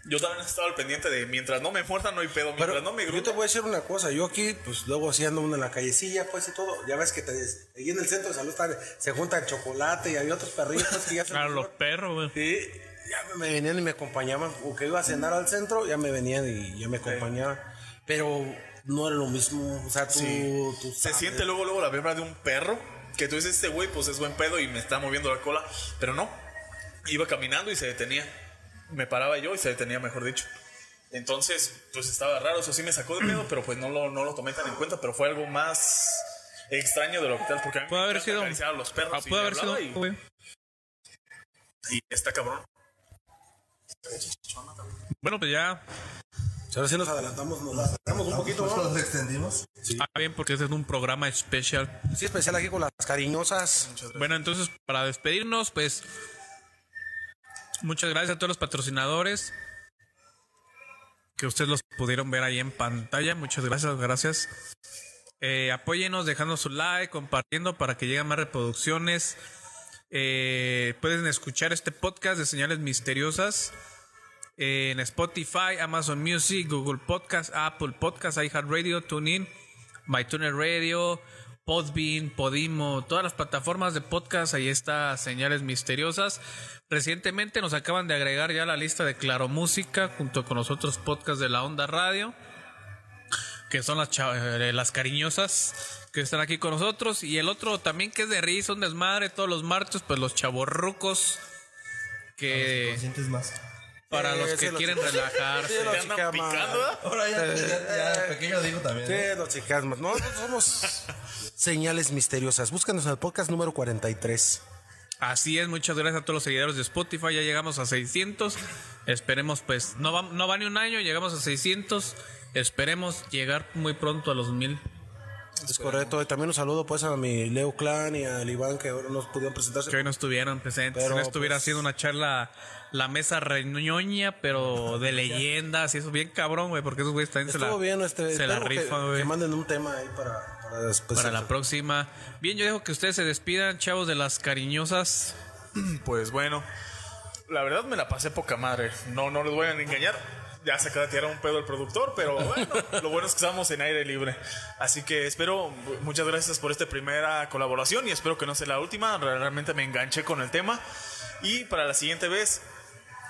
Yo también estaba al pendiente de mientras no me muerdan, no hay pedo. Mientras Pero no me yo gruñan. te voy a decir una cosa, yo aquí, pues luego así ando uno en la callecilla, pues y todo, ya ves que te, ahí en el centro de salud está- se junta el chocolate y hay otros perrillos pues, que ya se... Claro, los perros, güey. Sí, ya me, venían y me acompañaban, o que iba a cenar al centro, ya me venían y ya me acompañaban, pero no era lo mismo, o sea, tú... Sí. tú Se siente luego, luego la vibra de un perro. Que tú dices, este güey, pues es buen pedo y me está moviendo la cola. Pero no. Iba caminando y se detenía. Me paraba yo y se detenía, mejor dicho. Entonces, pues estaba raro. Eso sí me sacó de pedo, pero pues no lo, no lo tomé tan en cuenta. Pero fue algo más extraño de lo que tal. Porque a mí Puede me haber sido- a los perros. Ah, y puede haber sido, y, y está cabrón. Bueno, pues ya. Ahora sí nos adelantamos, nos adelantamos un poquito, ¿no? nos extendimos. Sí. Ah, bien, porque este es un programa especial. Sí, especial aquí con las cariñosas. Bueno, entonces, para despedirnos, pues. Muchas gracias a todos los patrocinadores. Que ustedes los pudieron ver ahí en pantalla. Muchas gracias, gracias. Eh, apóyenos dejando su like, compartiendo para que lleguen más reproducciones. Eh, pueden escuchar este podcast de señales misteriosas en Spotify, Amazon Music, Google Podcast, Apple Podcast, iHeartRadio, TuneIn, MyTuner Radio, Podbean, Podimo, todas las plataformas de podcast, ahí está Señales Misteriosas. Recientemente nos acaban de agregar ya la lista de Claro Música junto con los otros podcasts de la Onda Radio, que son las, eh, las cariñosas que están aquí con nosotros. Y el otro también que es de risa, un desmadre todos los martes, pues los chavorrucos que Conscientes más. Para Sí, los que los- quieren sí, relajarse. los. ¿eh? Ahora ya, ya, ya de pequeño digo también. ¿no? Sí, los chicas más. No, somos señales misteriosas. Búscanos en el podcast número 43. Así es, muchas gracias a todos los seguidores de Spotify. Ya llegamos a 600. Esperemos, pues, no va, no va ni un año, llegamos a 600. Esperemos llegar muy pronto a los mil. Es correcto. Y también un saludo pues a mi Leo Clan y al Iván que ahora nos pudieron presentarse. Que hoy no estuvieron presentes. Pero, si no estuviera pues- haciendo una charla, la mesa reñoña, pero de leyendas y eso, bien cabrón, güey, porque esos güeyes también se la, bien, este, se la que- rifan, que, güey. manden un tema ahí para, para después. Para la próxima. Bien, yo dejo que ustedes se despidan, chavos de las cariñosas. Pues bueno, la verdad me la pasé poca madre. No, no les voy a engañar. Ya se acaba de tirar un pedo el productor, pero bueno, lo bueno es que estamos en aire libre. Así que espero, muchas gracias por esta primera colaboración y espero que no sea la última. Realmente me enganché con el tema. Y para la siguiente vez,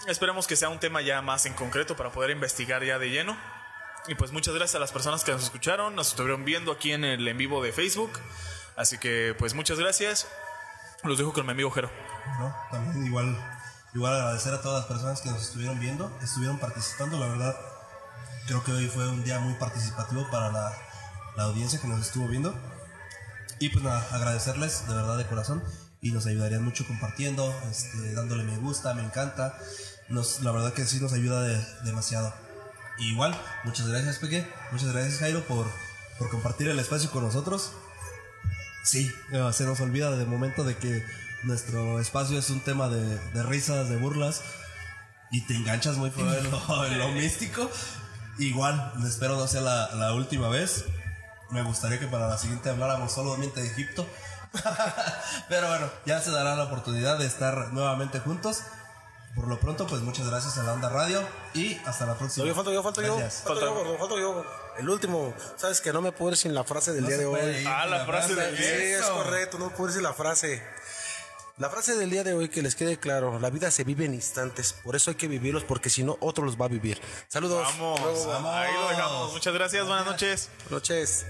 esperemos que sea un tema ya más en concreto para poder investigar ya de lleno. Y pues muchas gracias a las personas que nos escucharon, nos estuvieron viendo aquí en el en vivo de Facebook. Así que pues muchas gracias. Los dejo con mi amigo Jero. ¿no? También igual, igual agradecer a todas las personas que nos estuvieron viendo, estuvieron participando, la verdad. Creo que hoy fue un día muy participativo para la, la audiencia que nos estuvo viendo. Y pues nada, agradecerles de verdad de corazón y nos ayudarían mucho compartiendo, este, dándole me gusta, me encanta. Nos, la verdad que sí nos ayuda de- demasiado. Y igual, muchas gracias Peque, muchas gracias Jairo por, por compartir el espacio con nosotros. Sí, eh, se nos olvida de momento de que nuestro espacio es un tema de, de risas, de burlas y te enganchas muy en lo, en lo místico. Igual, espero no sea la, la última vez. Me gustaría que para la siguiente habláramos solamente de Egipto. Pero bueno, ya se dará la oportunidad de estar nuevamente juntos. Por lo pronto, pues muchas gracias a la Onda Radio y hasta la próxima. yo, falto yo, falto yo. Falto yo, gordo, falto yo. El último, sabes que no me puedo ir sin la frase del No día de hoy. ir Ah, sin la frase del Sí, día. es correcto, no puedo decir la frase. La frase del día de hoy, que les quede claro, la vida se vive en instantes, por eso hay que vivirlos, porque si no, otro los va a vivir. Saludos. Vamos, ahí lo dejamos. Muchas gracias, buenas noches. Buenas noches.